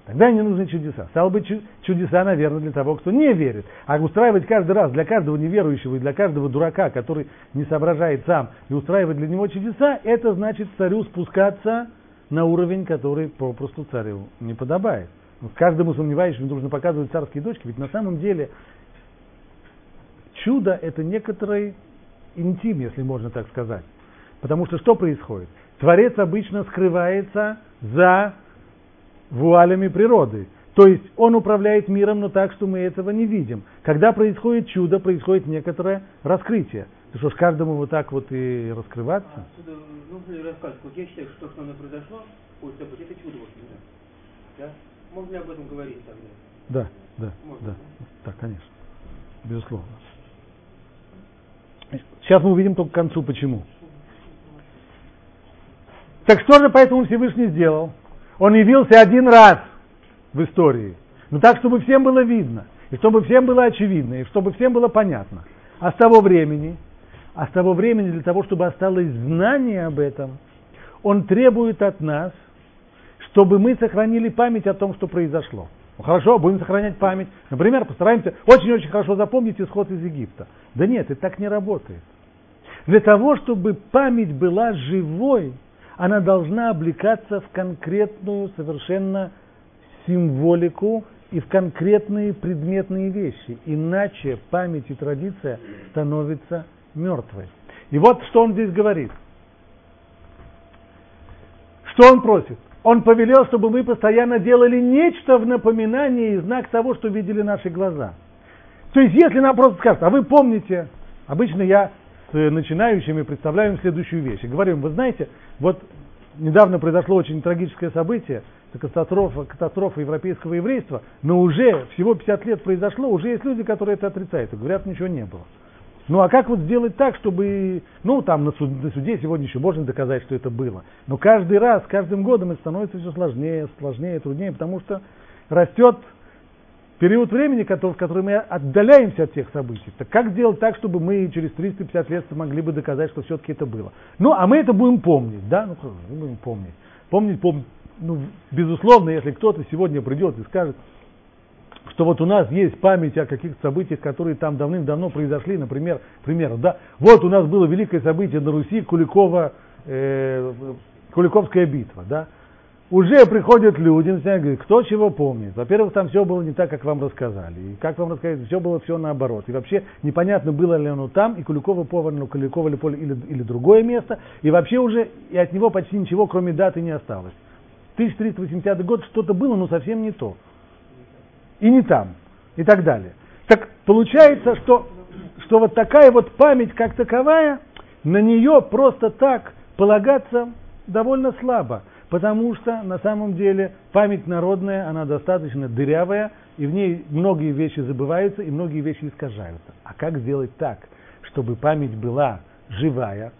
Тогда не нужны чудеса. Стало быть, чудеса, наверное, для того, кто не верит. А устраивать каждый раз для каждого неверующего и для каждого дурака, который не соображает сам, и устраивать для него чудеса, это значит царю спускаться на уровень, который попросту царю не подобает. Каждому сомневающему нужно показывать царские дочки, ведь на самом деле чудо это некоторый интим, если можно так сказать. Потому что что происходит? Творец обычно скрывается за вуалями природы. То есть он управляет миром, но так, что мы этого не видим. Когда происходит чудо, происходит некоторое раскрытие. Ты что ж, каждому вот так вот и раскрываться? Отсюда нужно ли рассказывать? Вот я считаю, что то, что оно произошло, событие, это чудо, в общем-то. Да? Можно ли об этом говорить тогда? Да, да, Можно. да. Так, конечно. Безусловно. Сейчас мы увидим только к концу, почему. Так что же поэтому Всевышний сделал? Он явился один раз в истории. Но так, чтобы всем было видно, и чтобы всем было очевидно, и чтобы всем было понятно. А с того времени, а с того времени для того, чтобы осталось знание об этом, он требует от нас, чтобы мы сохранили память о том, что произошло. Ну, хорошо, будем сохранять память. Например, постараемся очень-очень хорошо запомнить исход из Египта. Да нет, это так не работает. Для того, чтобы память была живой, она должна облекаться в конкретную совершенно символику и в конкретные предметные вещи. Иначе память и традиция становятся мертвой. И вот что он здесь говорит. Что он просит? Он повелел, чтобы мы постоянно делали нечто в напоминание и знак того, что видели наши глаза. То есть, если нам просто скажут, а вы помните, обычно я с начинающими представляю им следующую вещь. И говорю им, вы знаете, вот недавно произошло очень трагическое событие, это катастрофа, катастрофа европейского еврейства, но уже всего 50 лет произошло, уже есть люди, которые это отрицают, и говорят, ничего не было. Ну а как вот сделать так, чтобы, ну там на, суд, на суде сегодня еще можно доказать, что это было, но каждый раз, каждым годом это становится все сложнее, сложнее, труднее, потому что растет период времени, в который мы отдаляемся от тех событий. Так как сделать так, чтобы мы через 350 лет могли бы доказать, что все-таки это было? Ну, а мы это будем помнить, да? Ну, мы будем помнить. Помнить, помнить. Ну, безусловно, если кто-то сегодня придет и скажет, что вот у нас есть память о каких-то событиях, которые там давным-давно произошли, например, примеру, да, вот у нас было великое событие на Руси, Куликова, э, Куликовская битва, да, уже приходят люди, начинают говорить, кто чего помнит. Во-первых, там все было не так, как вам рассказали. И как вам рассказали, все было все наоборот. И вообще непонятно, было ли оно там, и Куликова повар, ну, Куликова ли поле, или, или другое место. И вообще уже и от него почти ничего, кроме даты, не осталось. 1380 год что-то было, но совсем не то. И не там. И так далее. Так получается, что, что вот такая вот память как таковая, на нее просто так полагаться довольно слабо потому что на самом деле память народная, она достаточно дырявая, и в ней многие вещи забываются, и многие вещи искажаются. А как сделать так, чтобы память была живая?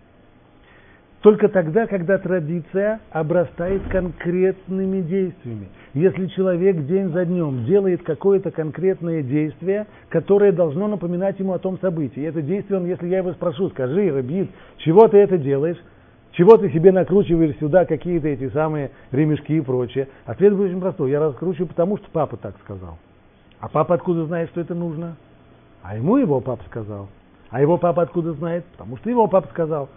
Только тогда, когда традиция обрастает конкретными действиями. Если человек день за днем делает какое-то конкретное действие, которое должно напоминать ему о том событии. И это действие, он, если я его спрошу, скажи, Рабит, чего ты это делаешь? Чего ты себе накручиваешь сюда какие-то эти самые ремешки и прочее? Ответ будет очень простой. Я раскручиваю, потому что папа так сказал. А папа откуда знает, что это нужно? А ему его папа сказал. А его папа откуда знает? Потому что его папа сказал.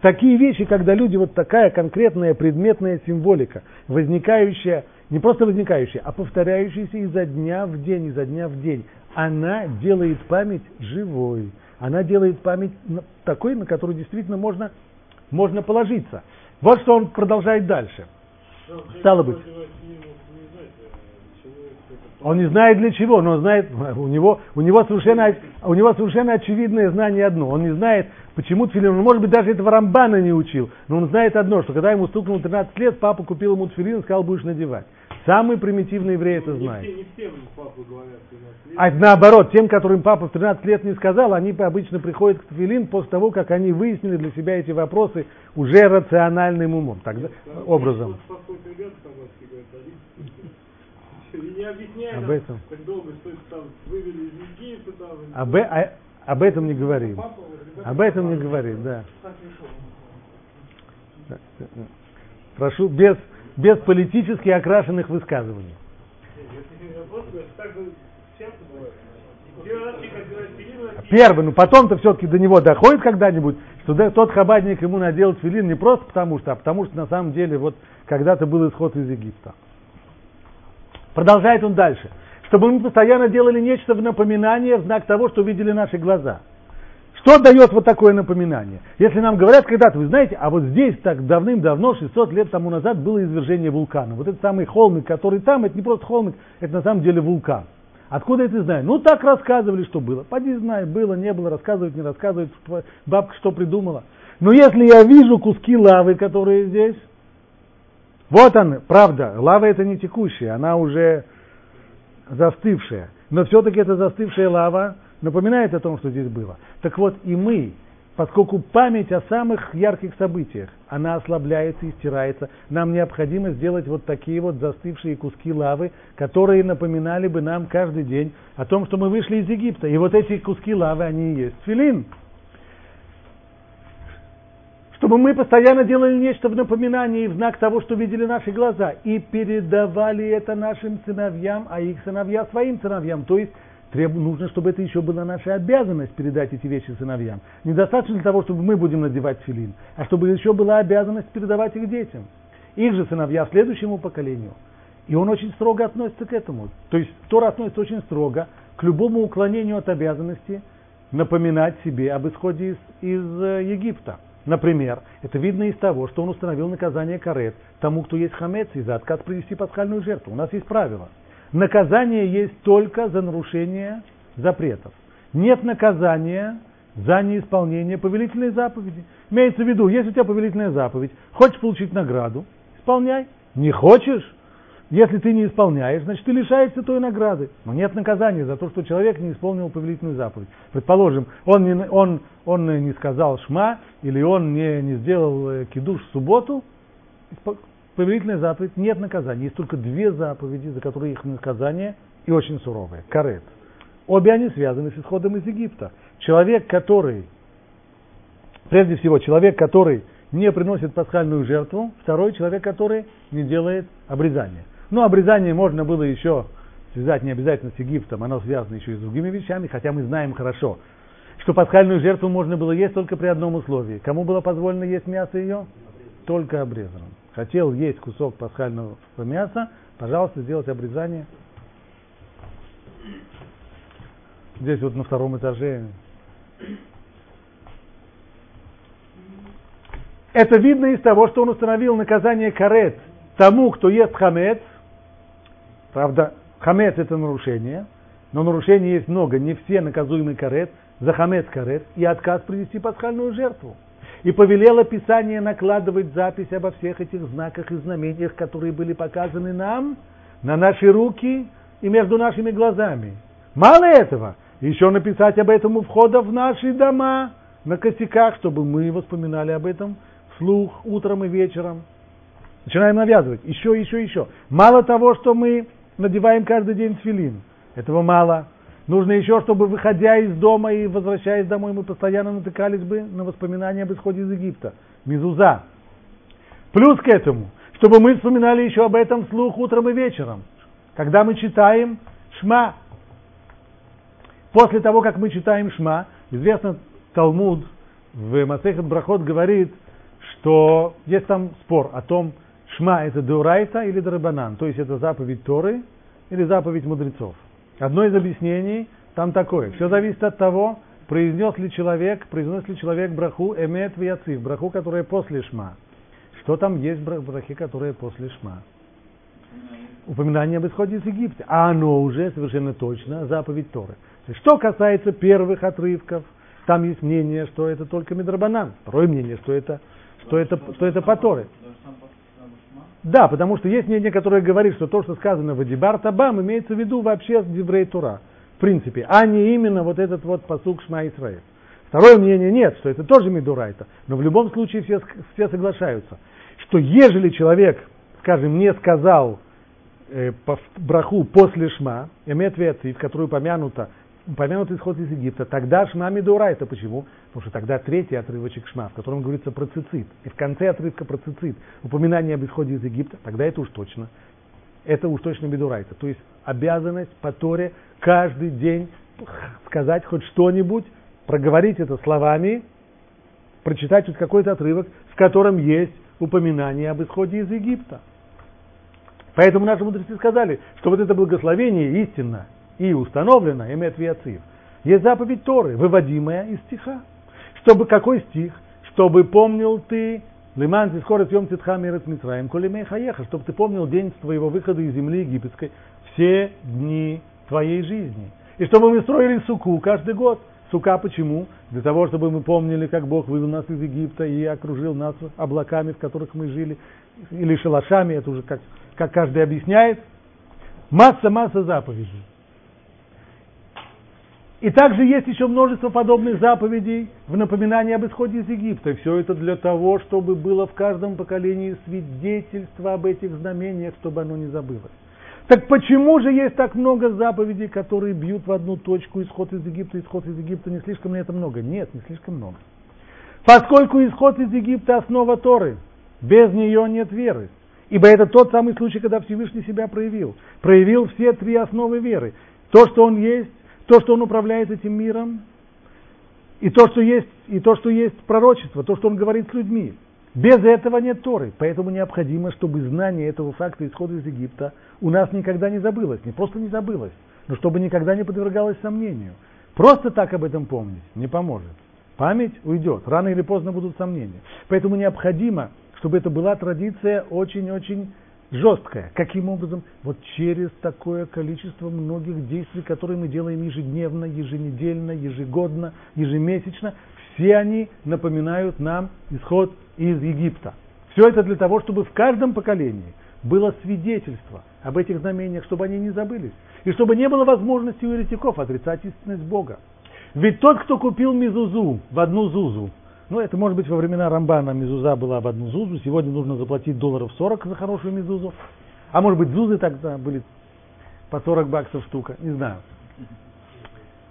Такие вещи, когда люди, вот такая конкретная предметная символика, возникающая, не просто возникающая, а повторяющаяся изо дня в день, изо дня в день, она делает память живой. Она делает память такой, на которую действительно можно можно положиться. Вот что он продолжает дальше. Стало быть, он не знает для чего, но знает, у него, у него, совершенно, у него совершенно очевидное знание одно. Он не знает, почему тфилин, он, может быть, даже этого Рамбана не учил, но он знает одно, что когда ему стукнуло 13 лет, папа купил ему тфилин и сказал, будешь надевать. Самый примитивный еврей это знает. Не, всем папы говорят 13 лет. А наоборот, тем, которым папа в 13 лет не сказал, они обычно приходят к Твилин после того, как они выяснили для себя эти вопросы уже рациональным умом, тогда, образом. не объясняй об этом. Об, а, об этом не говорим. Об этом не говорим, да. Прошу, без, без политически окрашенных высказываний. Первый, ну потом-то все-таки до него доходит когда-нибудь, что тот хабадник ему надел филин не просто потому что, а потому что на самом деле вот когда-то был исход из Египта. Продолжает он дальше. Чтобы мы постоянно делали нечто в напоминание, в знак того, что видели наши глаза. Что дает вот такое напоминание? Если нам говорят когда-то, вы знаете, а вот здесь так давным-давно, 600 лет тому назад, было извержение вулкана. Вот этот самый холмик, который там, это не просто холмик, это на самом деле вулкан. Откуда это знаю? Ну, так рассказывали, что было. Поди знай, было, не было, рассказывать, не рассказывать, бабка что придумала. Но если я вижу куски лавы, которые здесь, вот он, правда, лава это не текущая, она уже застывшая. Но все-таки эта застывшая лава напоминает о том, что здесь было. Так вот, и мы, поскольку память о самых ярких событиях, она ослабляется и стирается, нам необходимо сделать вот такие вот застывшие куски лавы, которые напоминали бы нам каждый день о том, что мы вышли из Египта. И вот эти куски лавы, они и есть филин. Чтобы мы постоянно делали нечто в напоминании, в знак того, что видели наши глаза, и передавали это нашим сыновьям, а их сыновья своим сыновьям. То есть Треб... Нужно, чтобы это еще была наша обязанность передать эти вещи сыновьям. Недостаточно для того, чтобы мы будем надевать филин, а чтобы еще была обязанность передавать их детям. Их же сыновья следующему поколению. И он очень строго относится к этому. То есть Тора относится очень строго к любому уклонению от обязанности напоминать себе об исходе из, из э, Египта. Например, это видно из того, что он установил наказание карет тому, кто есть хамец, и за отказ привести пасхальную жертву. У нас есть правило – наказание есть только за нарушение запретов. Нет наказания за неисполнение повелительной заповеди. Имеется в виду, если у тебя повелительная заповедь, хочешь получить награду, исполняй. Не хочешь, если ты не исполняешь, значит ты лишаешься той награды. Но нет наказания за то, что человек не исполнил повелительную заповедь. Предположим, он не, он, он не сказал шма, или он не, не сделал э, кидуш в субботу, повелительная заповедь, нет наказания. Есть только две заповеди, за которые их наказание и очень суровое. Карет. Обе они связаны с исходом из Египта. Человек, который, прежде всего, человек, который не приносит пасхальную жертву, второй человек, который не делает обрезание. Но обрезание можно было еще связать не обязательно с Египтом, оно связано еще и с другими вещами, хотя мы знаем хорошо, что пасхальную жертву можно было есть только при одном условии. Кому было позволено есть мясо ее? Только обрезанным хотел есть кусок пасхального мяса, пожалуйста, сделать обрезание. Здесь вот на втором этаже. Это видно из того, что он установил наказание карет тому, кто ест хамец. Правда, хамец это нарушение, но нарушений есть много. Не все наказуемый карет, за хамец карет и отказ принести пасхальную жертву и повелело Писание накладывать запись обо всех этих знаках и знамениях, которые были показаны нам, на наши руки и между нашими глазами. Мало этого, еще написать об этом у входа в наши дома, на косяках, чтобы мы воспоминали об этом вслух утром и вечером. Начинаем навязывать. Еще, еще, еще. Мало того, что мы надеваем каждый день филин. Этого мало. Нужно еще, чтобы, выходя из дома и возвращаясь домой, мы постоянно натыкались бы на воспоминания об исходе из Египта. Мизуза. Плюс к этому, чтобы мы вспоминали еще об этом вслух утром и вечером. Когда мы читаем Шма. После того, как мы читаем Шма, известно, Талмуд в Масехет Брахот говорит, что есть там спор о том, Шма это Деурайта или Дарабанан, то есть это заповедь Торы или заповедь мудрецов. Одно из объяснений там такое. Все зависит от того, произнес ли человек, произнес ли человек браху эмет вияцив, браху, которая после шма. Что там есть в брахе, которая после шма? Упоминание об исходе из Египта. А оно уже совершенно точно заповедь Торы. Что касается первых отрывков, там есть мнение, что это только Медрабанан. Второе мнение, что это, что это, что это по Торе. Да, потому что есть мнение, которое говорит, что то, что сказано в Адибар Табам, имеется в виду вообще Диврей Тура, в принципе, а не именно вот этот вот посук Шма Исраэль. Второе мнение нет, что это тоже Медурайта, но в любом случае все, все соглашаются, что ежели человек, скажем, не сказал э, браху после Шма, Эмет в которую упомянуто упомянут исход из Египта, тогда Шма Медура. Это почему? Потому что тогда третий отрывочек Шма, в котором говорится про цицит. И в конце отрывка про цицит, упоминание об исходе из Египта, тогда это уж точно. Это уж точно Медурайта. То есть обязанность по Торе каждый день сказать хоть что-нибудь, проговорить это словами, прочитать вот какой-то отрывок, в котором есть упоминание об исходе из Египта. Поэтому наши мудрецы сказали, что вот это благословение истинно и установлено Эмет Виацив. Есть заповедь Торы, выводимая из стиха. Чтобы какой стих? Чтобы помнил ты Лиман скорость Йом Титха Мирет Митраем, Колемей Хаеха, чтобы ты помнил день твоего выхода из земли египетской все дни твоей жизни. И чтобы мы строили суку каждый год. Сука почему? Для того, чтобы мы помнили, как Бог вывел нас из Египта и окружил нас облаками, в которых мы жили, или шалашами, это уже как, как каждый объясняет. Масса-масса заповедей. И также есть еще множество подобных заповедей в напоминании об исходе из Египта. Все это для того, чтобы было в каждом поколении свидетельство об этих знамениях, чтобы оно не забылось. Так почему же есть так много заповедей, которые бьют в одну точку исход из Египта, исход из Египта? Не слишком ли это много? Нет, не слишком много. Поскольку исход из Египта основа Торы, без нее нет веры. Ибо это тот самый случай, когда Всевышний себя проявил. Проявил все три основы веры. То, что он есть, то, что он управляет этим миром, и то, что есть, и то, что есть пророчество, то, что он говорит с людьми. Без этого нет Торы. Поэтому необходимо, чтобы знание этого факта исхода из Египта у нас никогда не забылось. Не просто не забылось, но чтобы никогда не подвергалось сомнению. Просто так об этом помнить не поможет. Память уйдет. Рано или поздно будут сомнения. Поэтому необходимо, чтобы это была традиция очень-очень жесткая. Каким образом? Вот через такое количество многих действий, которые мы делаем ежедневно, еженедельно, ежегодно, ежемесячно. Все они напоминают нам исход из Египта. Все это для того, чтобы в каждом поколении было свидетельство об этих знамениях, чтобы они не забылись. И чтобы не было возможности у еретиков отрицать истинность Бога. Ведь тот, кто купил мизузу в одну зузу, ну это может быть во времена Рамбана мизуза была в одну зузу, сегодня нужно заплатить долларов 40 за хорошую мизузу, а может быть зузы тогда были по 40 баксов штука, не знаю.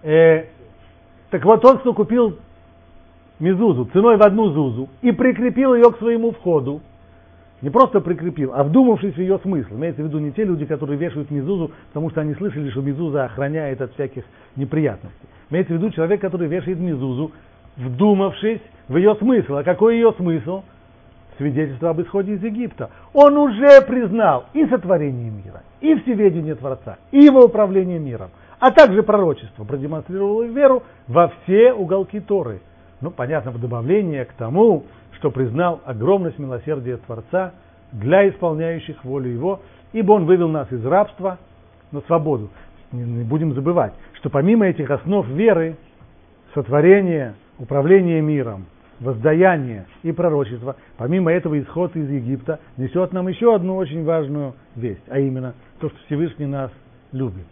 Э, так вот тот, кто купил мизузу ценой в одну зузу и прикрепил ее к своему входу, не просто прикрепил, а вдумавшись в ее смысл. Имеется в виду не те люди, которые вешают мизузу, потому что они слышали, что мизуза охраняет от всяких неприятностей. Имеется в виду человек, который вешает мизузу, вдумавшись в ее смысл. А какой ее смысл? Свидетельство об исходе из Египта. Он уже признал и сотворение мира, и всеведение Творца, и его управление миром, а также пророчество, продемонстрировал веру во все уголки Торы – ну, понятно, в добавление к тому, что признал огромность милосердия Творца для исполняющих волю Его, ибо Он вывел нас из рабства на свободу. Не будем забывать, что помимо этих основ веры, сотворения, управления миром, воздаяние и пророчество, помимо этого исход из Египта несет нам еще одну очень важную весть, а именно то, что Всевышний нас любит.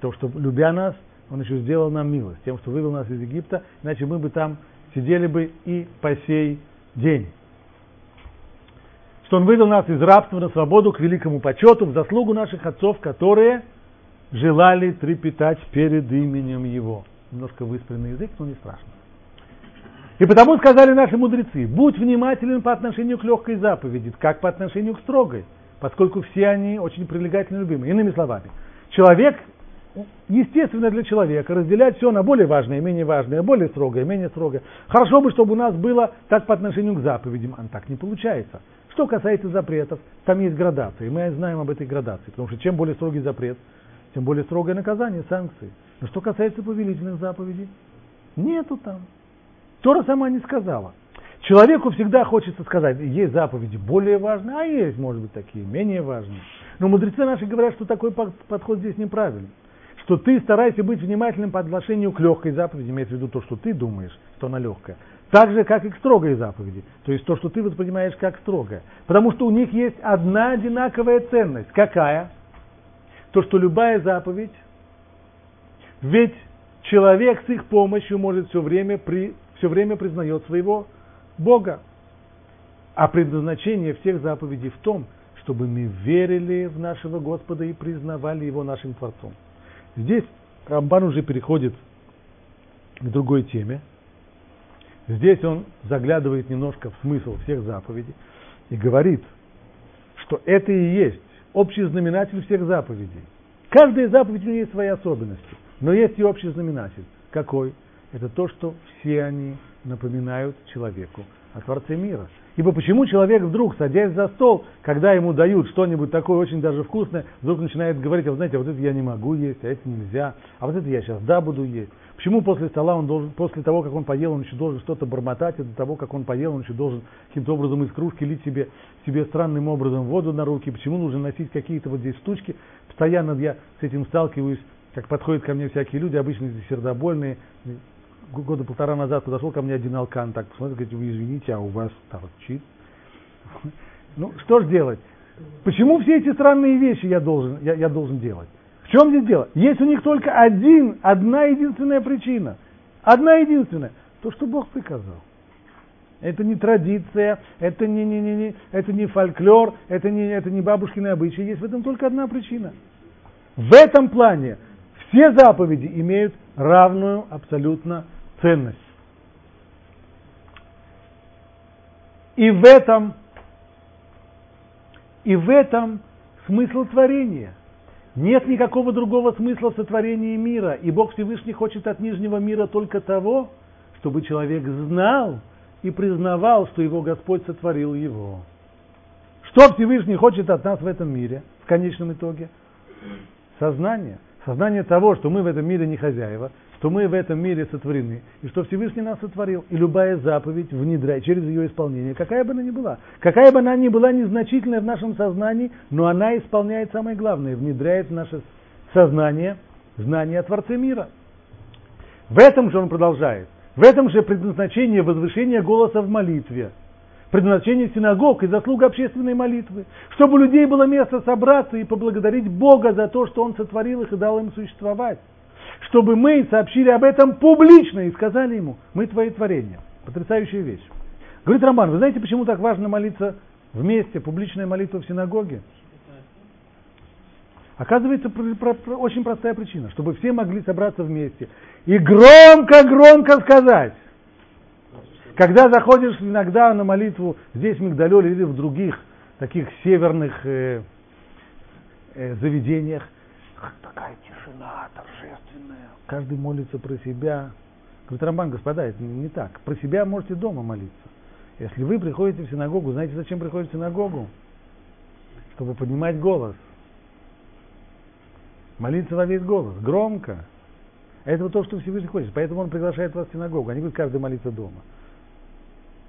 То, что любя нас, Он еще сделал нам милость, тем, что вывел нас из Египта, иначе мы бы там сидели бы и по сей день. Что он вывел нас из рабства на свободу к великому почету, в заслугу наших отцов, которые желали трепетать перед именем Его. Немножко выспренный язык, но не страшно. И потому сказали наши мудрецы, будь внимателен по отношению к легкой заповеди, как по отношению к строгой, поскольку все они очень прилегательно любимы. Иными словами, человек естественно для человека разделять все на более важное, менее важное, более строгое, менее строгое. Хорошо бы, чтобы у нас было так по отношению к заповедям, а так не получается. Что касается запретов, там есть градации, мы знаем об этой градации, потому что чем более строгий запрет, тем более строгое наказание, санкции. Но что касается повелительных заповедей, нету там. Тора сама не сказала. Человеку всегда хочется сказать, есть заповеди более важные, а есть, может быть, такие менее важные. Но мудрецы наши говорят, что такой подход здесь неправильный что ты старайся быть внимательным по отношению к легкой заповеди, имеется в виду то, что ты думаешь, что она легкая, так же, как и к строгой заповеди, то есть то, что ты воспринимаешь как строгое. Потому что у них есть одна одинаковая ценность. Какая? То, что любая заповедь, ведь человек с их помощью может все время, при, все время признает своего Бога. А предназначение всех заповедей в том, чтобы мы верили в нашего Господа и признавали Его нашим Творцом. Здесь Рамбан уже переходит к другой теме. Здесь он заглядывает немножко в смысл всех заповедей и говорит, что это и есть общий знаменатель всех заповедей. Каждая заповедь у нее есть свои особенности, но есть и общий знаменатель. Какой? Это то, что все они напоминают человеку о Творце мира. Ибо почему человек вдруг, садясь за стол, когда ему дают что-нибудь такое очень даже вкусное, вдруг начинает говорить, а вы знаете, вот это я не могу есть, а это нельзя, а вот это я сейчас да буду есть. Почему после стола он должен, после того, как он поел, он еще должен что-то бормотать, и до того, как он поел, он еще должен каким-то образом из кружки лить себе, себе странным образом воду на руки. Почему нужно носить какие-то вот здесь штучки? Постоянно я с этим сталкиваюсь как подходят ко мне всякие люди, обычно сердобольные. Года полтора назад подошел ко мне один алкан, так посмотрел, говорит, вы извините, а у вас торчит. Ну, что ж делать? Почему все эти странные вещи я должен, я, я должен делать? В чем здесь дело? Есть у них только один, одна единственная причина. Одна единственная. То, что Бог приказал. Это не традиция, это не, не, не, не, это не фольклор, это не, это не бабушкины обычаи. Есть в этом только одна причина. В этом плане все заповеди имеют равную абсолютно ценность. И в этом, и в этом смысл творения. Нет никакого другого смысла в сотворении мира, и Бог Всевышний хочет от нижнего мира только того, чтобы человек знал и признавал, что его Господь сотворил его. Что Всевышний хочет от нас в этом мире, в конечном итоге? Сознание. Сознание того, что мы в этом мире не хозяева, что мы в этом мире сотворены, и что Всевышний нас сотворил. И любая заповедь внедряет через ее исполнение, какая бы она ни была, какая бы она ни была незначительная в нашем сознании, но она исполняет самое главное, внедряет в наше сознание знание о Творце мира. В этом же он продолжает. В этом же предназначение возвышения голоса в молитве – предназначение синагог и заслуга общественной молитвы, чтобы у людей было место собраться и поблагодарить Бога за то, что Он сотворил их и дал им существовать. Чтобы мы сообщили об этом публично и сказали ему, мы твои творения. Потрясающая вещь. Говорит Роман, вы знаете, почему так важно молиться вместе, публичная молитва в синагоге? Оказывается, очень простая причина, чтобы все могли собраться вместе и громко-громко сказать, когда заходишь иногда на молитву здесь в Мигдалёле или в других таких северных э, э, заведениях, такая тишина торжественная, каждый молится про себя. Говорит Рамбан, господа, это не так. Про себя можете дома молиться. Если вы приходите в синагогу, знаете, зачем приходите в синагогу? Чтобы поднимать голос. Молиться во весь голос, громко. Это вот то, что Всевышний хочет. Поэтому он приглашает вас в синагогу. Они говорят, каждый молится дома.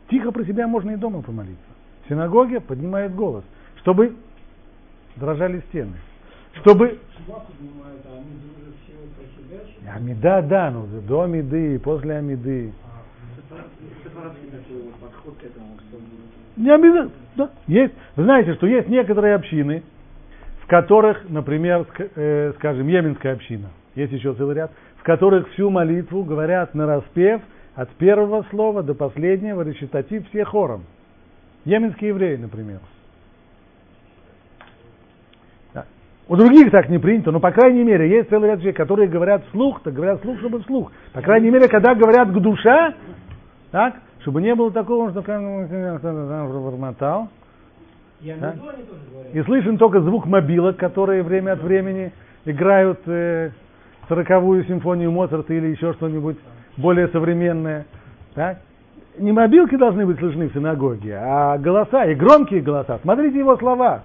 Тихо про себя можно и дома помолиться. В синагоге поднимают голос, чтобы дрожали стены. Чтобы... Амида, да, ну до Амиды, после Амиды. Не Амида, да, есть. Вы знаете, что есть некоторые общины, в которых, например, э, скажем, Йеменская община, есть еще целый ряд, в которых всю молитву говорят на распев – от первого слова до последнего речитатив все хором. Йеменские евреи, например. Да. У других так не принято, но по крайней мере есть целый ряд людей, которые говорят вслух, так говорят вслух, чтобы вслух. По крайней мере, когда говорят к душа, так, чтобы не было такого, что бормотал. Да? И слышен только звук мобилок, которые время от времени играют э, сороковую симфонию Моцарта или еще что-нибудь более современная. Так? Не мобилки должны быть слышны в синагоге, а голоса, и громкие голоса. Смотрите его слова.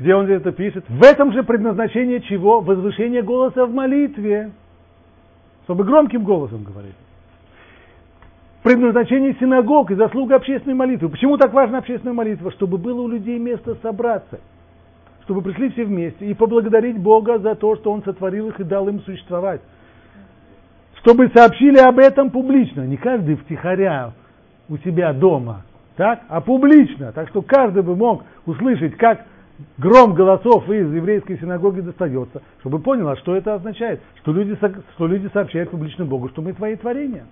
Где он это пишет? В этом же предназначение чего? Возвышение голоса в молитве. Чтобы громким голосом говорить. Предназначение синагог и заслуга общественной молитвы. Почему так важна общественная молитва? Чтобы было у людей место собраться. Чтобы пришли все вместе и поблагодарить Бога за то, что Он сотворил их и дал им существовать чтобы сообщили об этом публично, не каждый втихаря у себя дома, так, а публично, так что каждый бы мог услышать, как гром голосов из еврейской синагоги достается, чтобы понял, а что это означает, что люди, что люди сообщают публично Богу, что мы твои творения.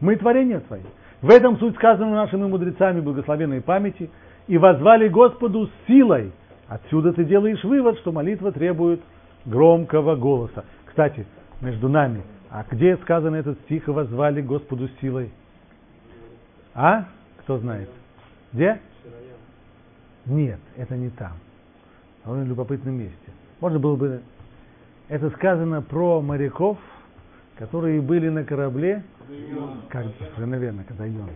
Мы творения твои. В этом суть сказана нашими мудрецами благословенной памяти, и возвали Господу силой. Отсюда ты делаешь вывод, что молитва требует громкого голоса. Кстати, между нами. А где сказано этот стих, и возвали Господу силой? А? Кто знает? Где? Нет, это не там. А в любопытном месте. Можно было бы... Это сказано про моряков, которые были на корабле, как, наверное, когда Йона.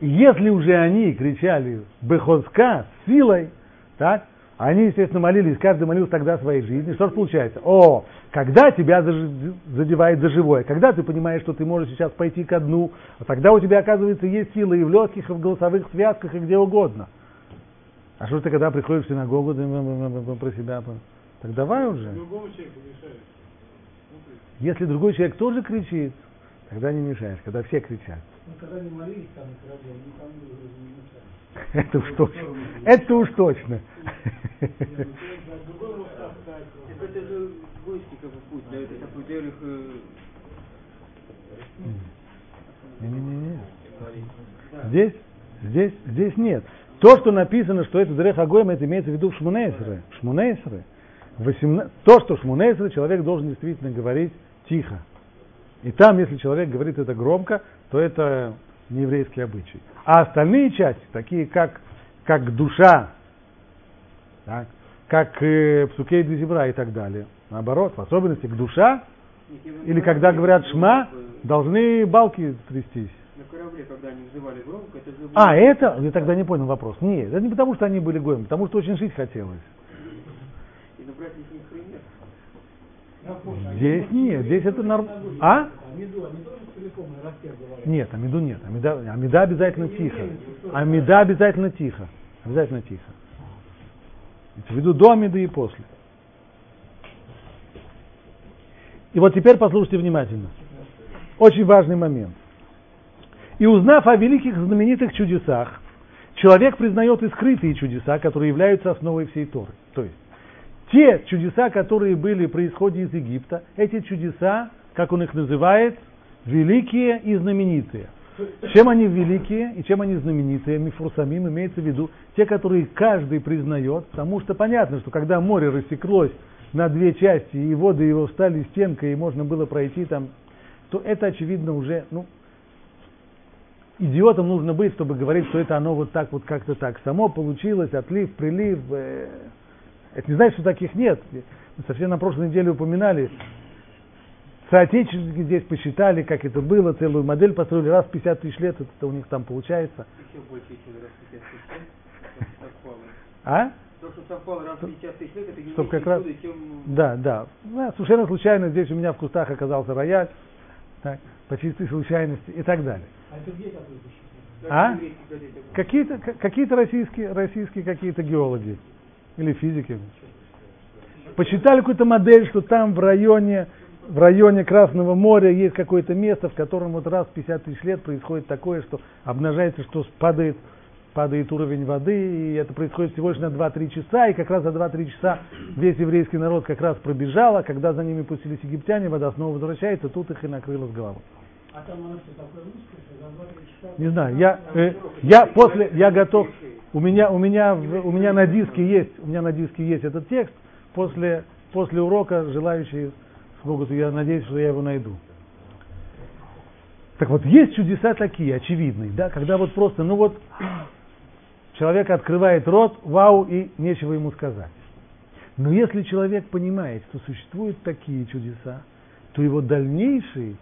Если уже они кричали «Бехозка» силой, так, они, естественно, молились, каждый молился тогда своей жизни. Что же получается? О, когда тебя задевает за живое, когда ты понимаешь, что ты можешь сейчас пойти ко дну, а тогда у тебя, оказывается, есть силы и в легких, и в голосовых связках, и где угодно. А что ты когда приходишь в синагогу, ты про себя, так давай уже. Другому человеку мешает. Смотри. Если другой человек тоже кричит, тогда не мешаешь, когда все кричат. Ну, когда не молились там на корабле, они там не мешали. Это уж точно. Это уж точно. Это же гости как бы путь, да, это дерых, э, Не-не-не. Здесь, здесь, здесь нет. То, что написано, что это Дрех Агоем, это имеется в виду в Шмунейсере. В Шмунейсере. 18 То, что Шмунейсере человек должен действительно говорить тихо. И там, если человек говорит это громко, то это не еврейский обычай. А остальные части, такие как, как душа, так, как э, псукей для зебра и так далее, наоборот, в особенности к душа, или когда говорят шма, должны балки трястись. На корабле, когда они взывали громко, это же... А, это? Я тогда не понял вопрос. Нет, это не потому, что они были гоем, потому что очень жить хотелось. И набрать из них Здесь нет, здесь это норм- синагоги. А? Амиду, они тоже целиком и распев говорят. Нет, Амиду нет. Амида, амида обязательно тихо. Амида обязательно тихо. Обязательно тихо. Имеется в виду до Амиды и после. И вот теперь послушайте внимательно. Очень важный момент. И узнав о великих знаменитых чудесах, человек признает и скрытые чудеса, которые являются основой всей Торы. То есть, те чудеса, которые были при исходе из Египта, эти чудеса, как он их называет, великие и знаменитые. Чем они великие и чем они знаменитые, мифурсамим имеется в виду, те, которые каждый признает, потому что понятно, что когда море рассеклось на две части, и воды его стали стенкой, и можно было пройти там, то это, очевидно, уже, ну, идиотом нужно быть, чтобы говорить, что это оно вот так вот как-то так. Само получилось, отлив, прилив. э, это не значит, что таких нет. Мы совсем на прошлой неделе упоминали, соотечественники здесь посчитали, как это было, целую модель построили, раз в 50 тысяч лет это у них там получается. Еще больше, чем раз в 50 тысяч лет. А? То, что совпало раз в 50 тысяч лет, это не Чтоб как раз- чем... Да, да. Ну, Совершенно случайно здесь у меня в кустах оказался рояль, так, по чистой случайности и так далее. А А? Какие-то, к- какие-то российские, российские какие-то геологи или физики посчитали какую-то модель, что там в районе, в районе Красного моря есть какое-то место, в котором вот раз в 50 тысяч лет происходит такое, что обнажается, что падает, падает уровень воды, и это происходит всего лишь на 2-3 часа, и как раз за 2-3 часа весь еврейский народ как раз пробежал, а когда за ними пустились египтяне, вода снова возвращается, тут их и накрыло с головой. А там оно все такое русское, что за два-три часа... Не знаю, я, э, я после, я готов, у меня, у меня, в- у меня на диске есть, у меня на диске есть этот текст, после, после урока желающие смогут, я надеюсь, что я его найду. Так вот, есть чудеса такие, очевидные, да, когда вот просто, ну вот, человек открывает рот, вау, и нечего ему сказать. Но если человек понимает, что существуют такие чудеса, то его дальнейший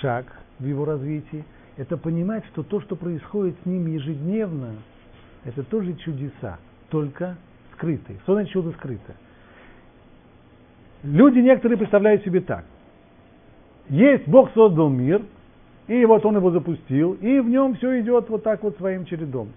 шаг в его развитии – это понимать, что то, что происходит с ним ежедневно, это тоже чудеса, только скрытые. Что значит чудо скрытое? Люди некоторые представляют себе так. Есть, Бог создал мир, и вот Он его запустил, и в нем все идет вот так вот своим чередом.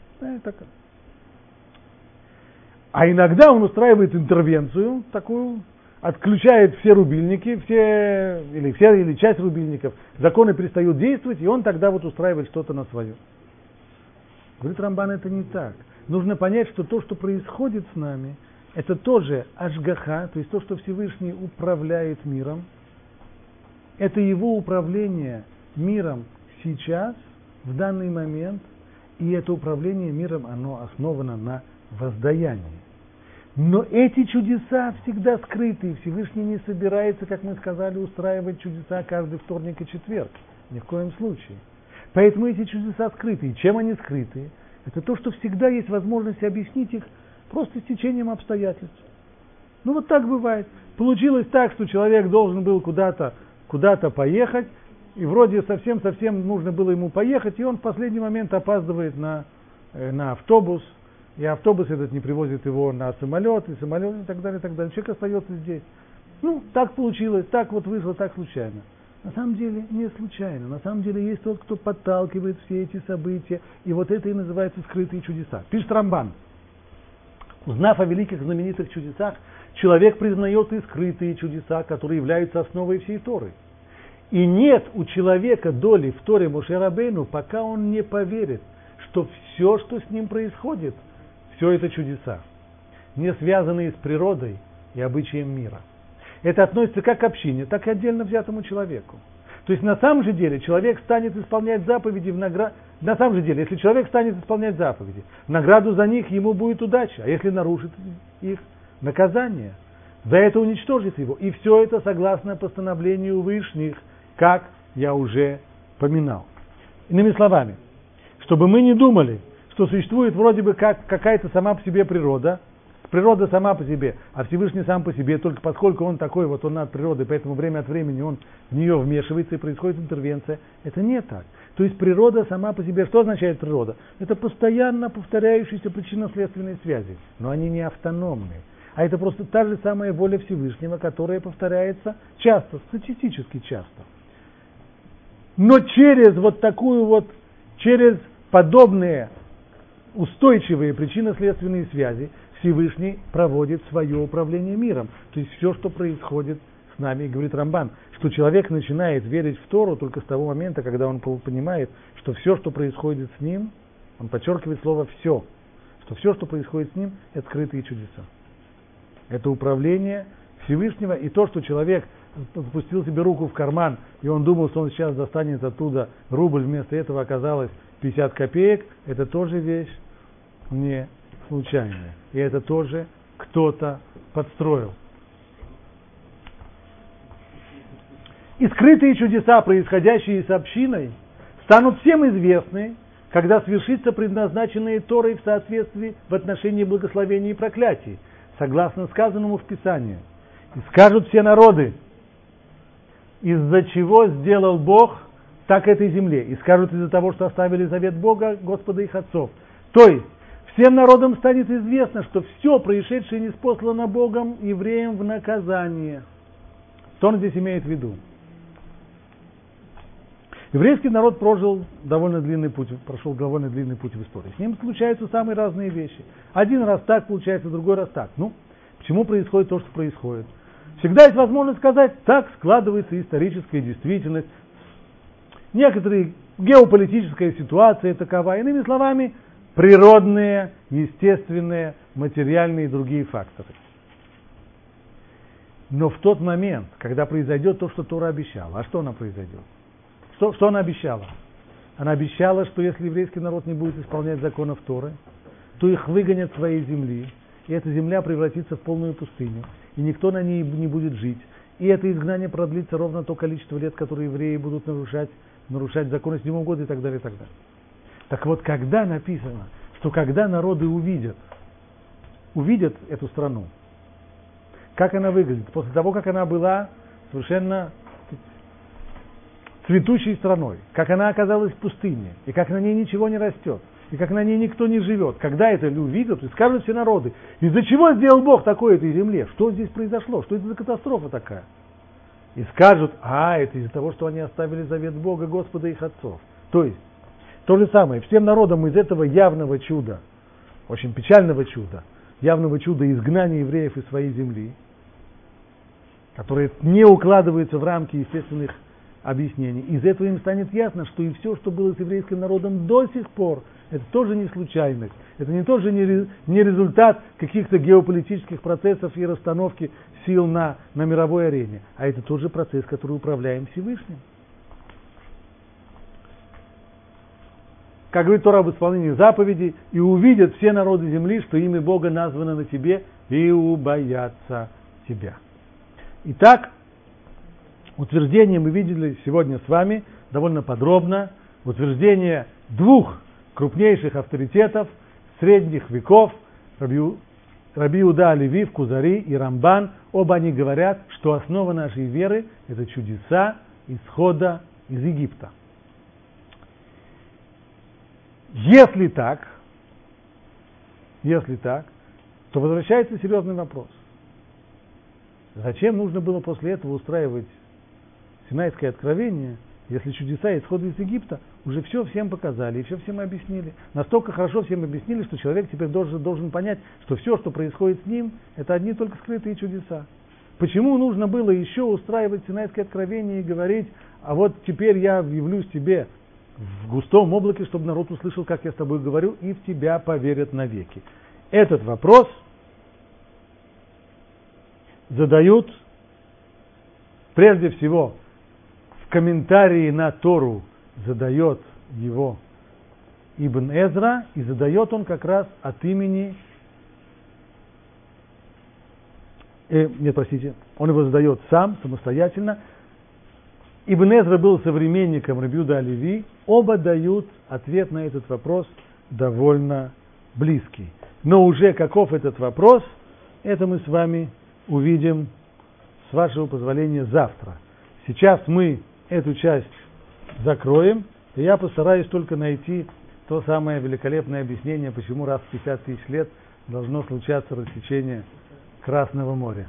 А иногда Он устраивает интервенцию такую, отключает все рубильники, все, или все, или часть рубильников, законы перестают действовать, и он тогда вот устраивает что-то на свое. Говорит Рамбан, это не так. Нужно понять, что то, что происходит с нами, это тоже ашгаха, то есть то, что Всевышний управляет миром, это его управление миром сейчас, в данный момент, и это управление миром, оно основано на воздаянии. Но эти чудеса всегда скрыты, и Всевышний не собирается, как мы сказали, устраивать чудеса каждый вторник и четверг. Ни в коем случае. Поэтому эти чудеса скрыты. И чем они скрыты? Это то, что всегда есть возможность объяснить их просто стечением обстоятельств. Ну вот так бывает. Получилось так, что человек должен был куда-то куда поехать, и вроде совсем-совсем нужно было ему поехать, и он в последний момент опаздывает на, э, на автобус, и автобус этот не привозит его на самолет, и самолет, и так далее, и так далее. Человек остается здесь. Ну, так получилось, так вот вышло, так случайно. На самом деле не случайно. На самом деле есть тот, кто подталкивает все эти события, и вот это и называется скрытые чудеса. Пишет Рамбан. Узнав о великих знаменитых чудесах, человек признает и скрытые чудеса, которые являются основой всей Торы. И нет у человека доли в Торе Мушерабейну, пока он не поверит, что все, что с ним происходит, все это чудеса, не связанные с природой и обычаем мира. Это относится как к общине, так и отдельно взятому человеку. То есть на самом же деле человек станет исполнять заповеди в награду. На самом же деле, если человек станет исполнять заповеди, награду за них ему будет удача, а если нарушит их, наказание. За это уничтожит его. И все это согласно постановлению Вышних, как я уже поминал. Иными словами, чтобы мы не думали, что существует вроде бы как какая-то сама по себе природа, природа сама по себе, а Всевышний сам по себе, только поскольку он такой, вот он над природой, поэтому время от времени он в нее вмешивается и происходит интервенция, это не так. То есть природа сама по себе, что означает природа? Это постоянно повторяющиеся причинно-следственные связи, но они не автономные. А это просто та же самая воля Всевышнего, которая повторяется часто, статистически часто. Но через вот такую вот, через подобные устойчивые причинно-следственные связи Всевышний проводит свое управление миром. То есть все, что происходит с нами, говорит Рамбан, что человек начинает верить в Тору только с того момента, когда он понимает, что все, что происходит с ним, он подчеркивает слово «все», что все, что происходит с ним, это скрытые чудеса. Это управление Всевышнего, и то, что человек запустил себе руку в карман, и он думал, что он сейчас достанет оттуда рубль, вместо этого оказалось 50 копеек, это тоже вещь не случайная. И это тоже кто-то подстроил. И скрытые чудеса, происходящие с общиной, станут всем известны, когда свершится предназначенное Торой в соответствии в отношении благословений и проклятий, согласно сказанному в Писании. И скажут все народы, из-за чего сделал Бог так этой земле. И скажут из-за того, что оставили завет Бога, Господа их отцов. То есть, всем народам станет известно, что все происшедшее не спослано Богом евреям в наказание. Что он здесь имеет в виду? Еврейский народ прожил довольно длинный путь, прошел довольно длинный путь в истории. С ним случаются самые разные вещи. Один раз так получается, другой раз так. Ну, почему происходит то, что происходит? Всегда есть возможность сказать, так складывается историческая действительность. Некоторые геополитическая ситуация такова. Иными словами, природные, естественные, материальные и другие факторы. Но в тот момент, когда произойдет то, что Тора обещала, а что она произойдет? Что, что она обещала? Она обещала, что если еврейский народ не будет исполнять законов Торы, то их выгонят своей земли, и эта земля превратится в полную пустыню, и никто на ней не будет жить. И это изгнание продлится ровно то количество лет, которые евреи будут нарушать, нарушать законы седьмого года и так далее, и так далее. Так вот, когда написано, что когда народы увидят, увидят эту страну, как она выглядит, после того, как она была совершенно цветущей страной, как она оказалась в пустыне, и как на ней ничего не растет, и как на ней никто не живет. Когда это увидят, и скажут все народы, из-за чего сделал Бог такое этой земле? Что здесь произошло? Что это за катастрофа такая? И скажут, а, это из-за того, что они оставили завет Бога, Господа их отцов. То есть, то же самое, всем народам из этого явного чуда, очень печального чуда, явного чуда изгнания евреев из своей земли, которое не укладывается в рамки естественных объяснений. Из этого им станет ясно, что и все, что было с еврейским народом до сих пор, это тоже не случайность. Это не тоже не, результат каких-то геополитических процессов и расстановки сил на, на мировой арене, а это тоже процесс, который управляем Всевышним. Как говорит Тора об исполнении заповедей, и увидят все народы земли, что имя Бога названо на тебе, и убоятся тебя. Итак, утверждение мы видели сегодня с вами довольно подробно. Утверждение двух крупнейших авторитетов средних веков, Раби, Уда Кузари и Рамбан, оба они говорят, что основа нашей веры – это чудеса исхода из Египта. Если так, если так, то возвращается серьезный вопрос. Зачем нужно было после этого устраивать Синайское откровение если чудеса исхода из Египта уже все всем показали и все всем объяснили. Настолько хорошо всем объяснили, что человек теперь должен, должен понять, что все, что происходит с ним, это одни только скрытые чудеса. Почему нужно было еще устраивать Синайское откровение и говорить, а вот теперь я явлюсь тебе в густом облаке, чтобы народ услышал, как я с тобой говорю, и в тебя поверят навеки. Этот вопрос задают прежде всего в комментарии на Тору задает его Ибн Эзра, и задает он как раз от имени э, нет, простите, он его задает сам, самостоятельно. Ибн Эзра был современником Рабиуда Оливи, оба дают ответ на этот вопрос довольно близкий. Но уже каков этот вопрос, это мы с вами увидим, с вашего позволения, завтра. Сейчас мы эту часть закроем, и я постараюсь только найти то самое великолепное объяснение, почему раз в 50 тысяч лет должно случаться рассечение Красного моря.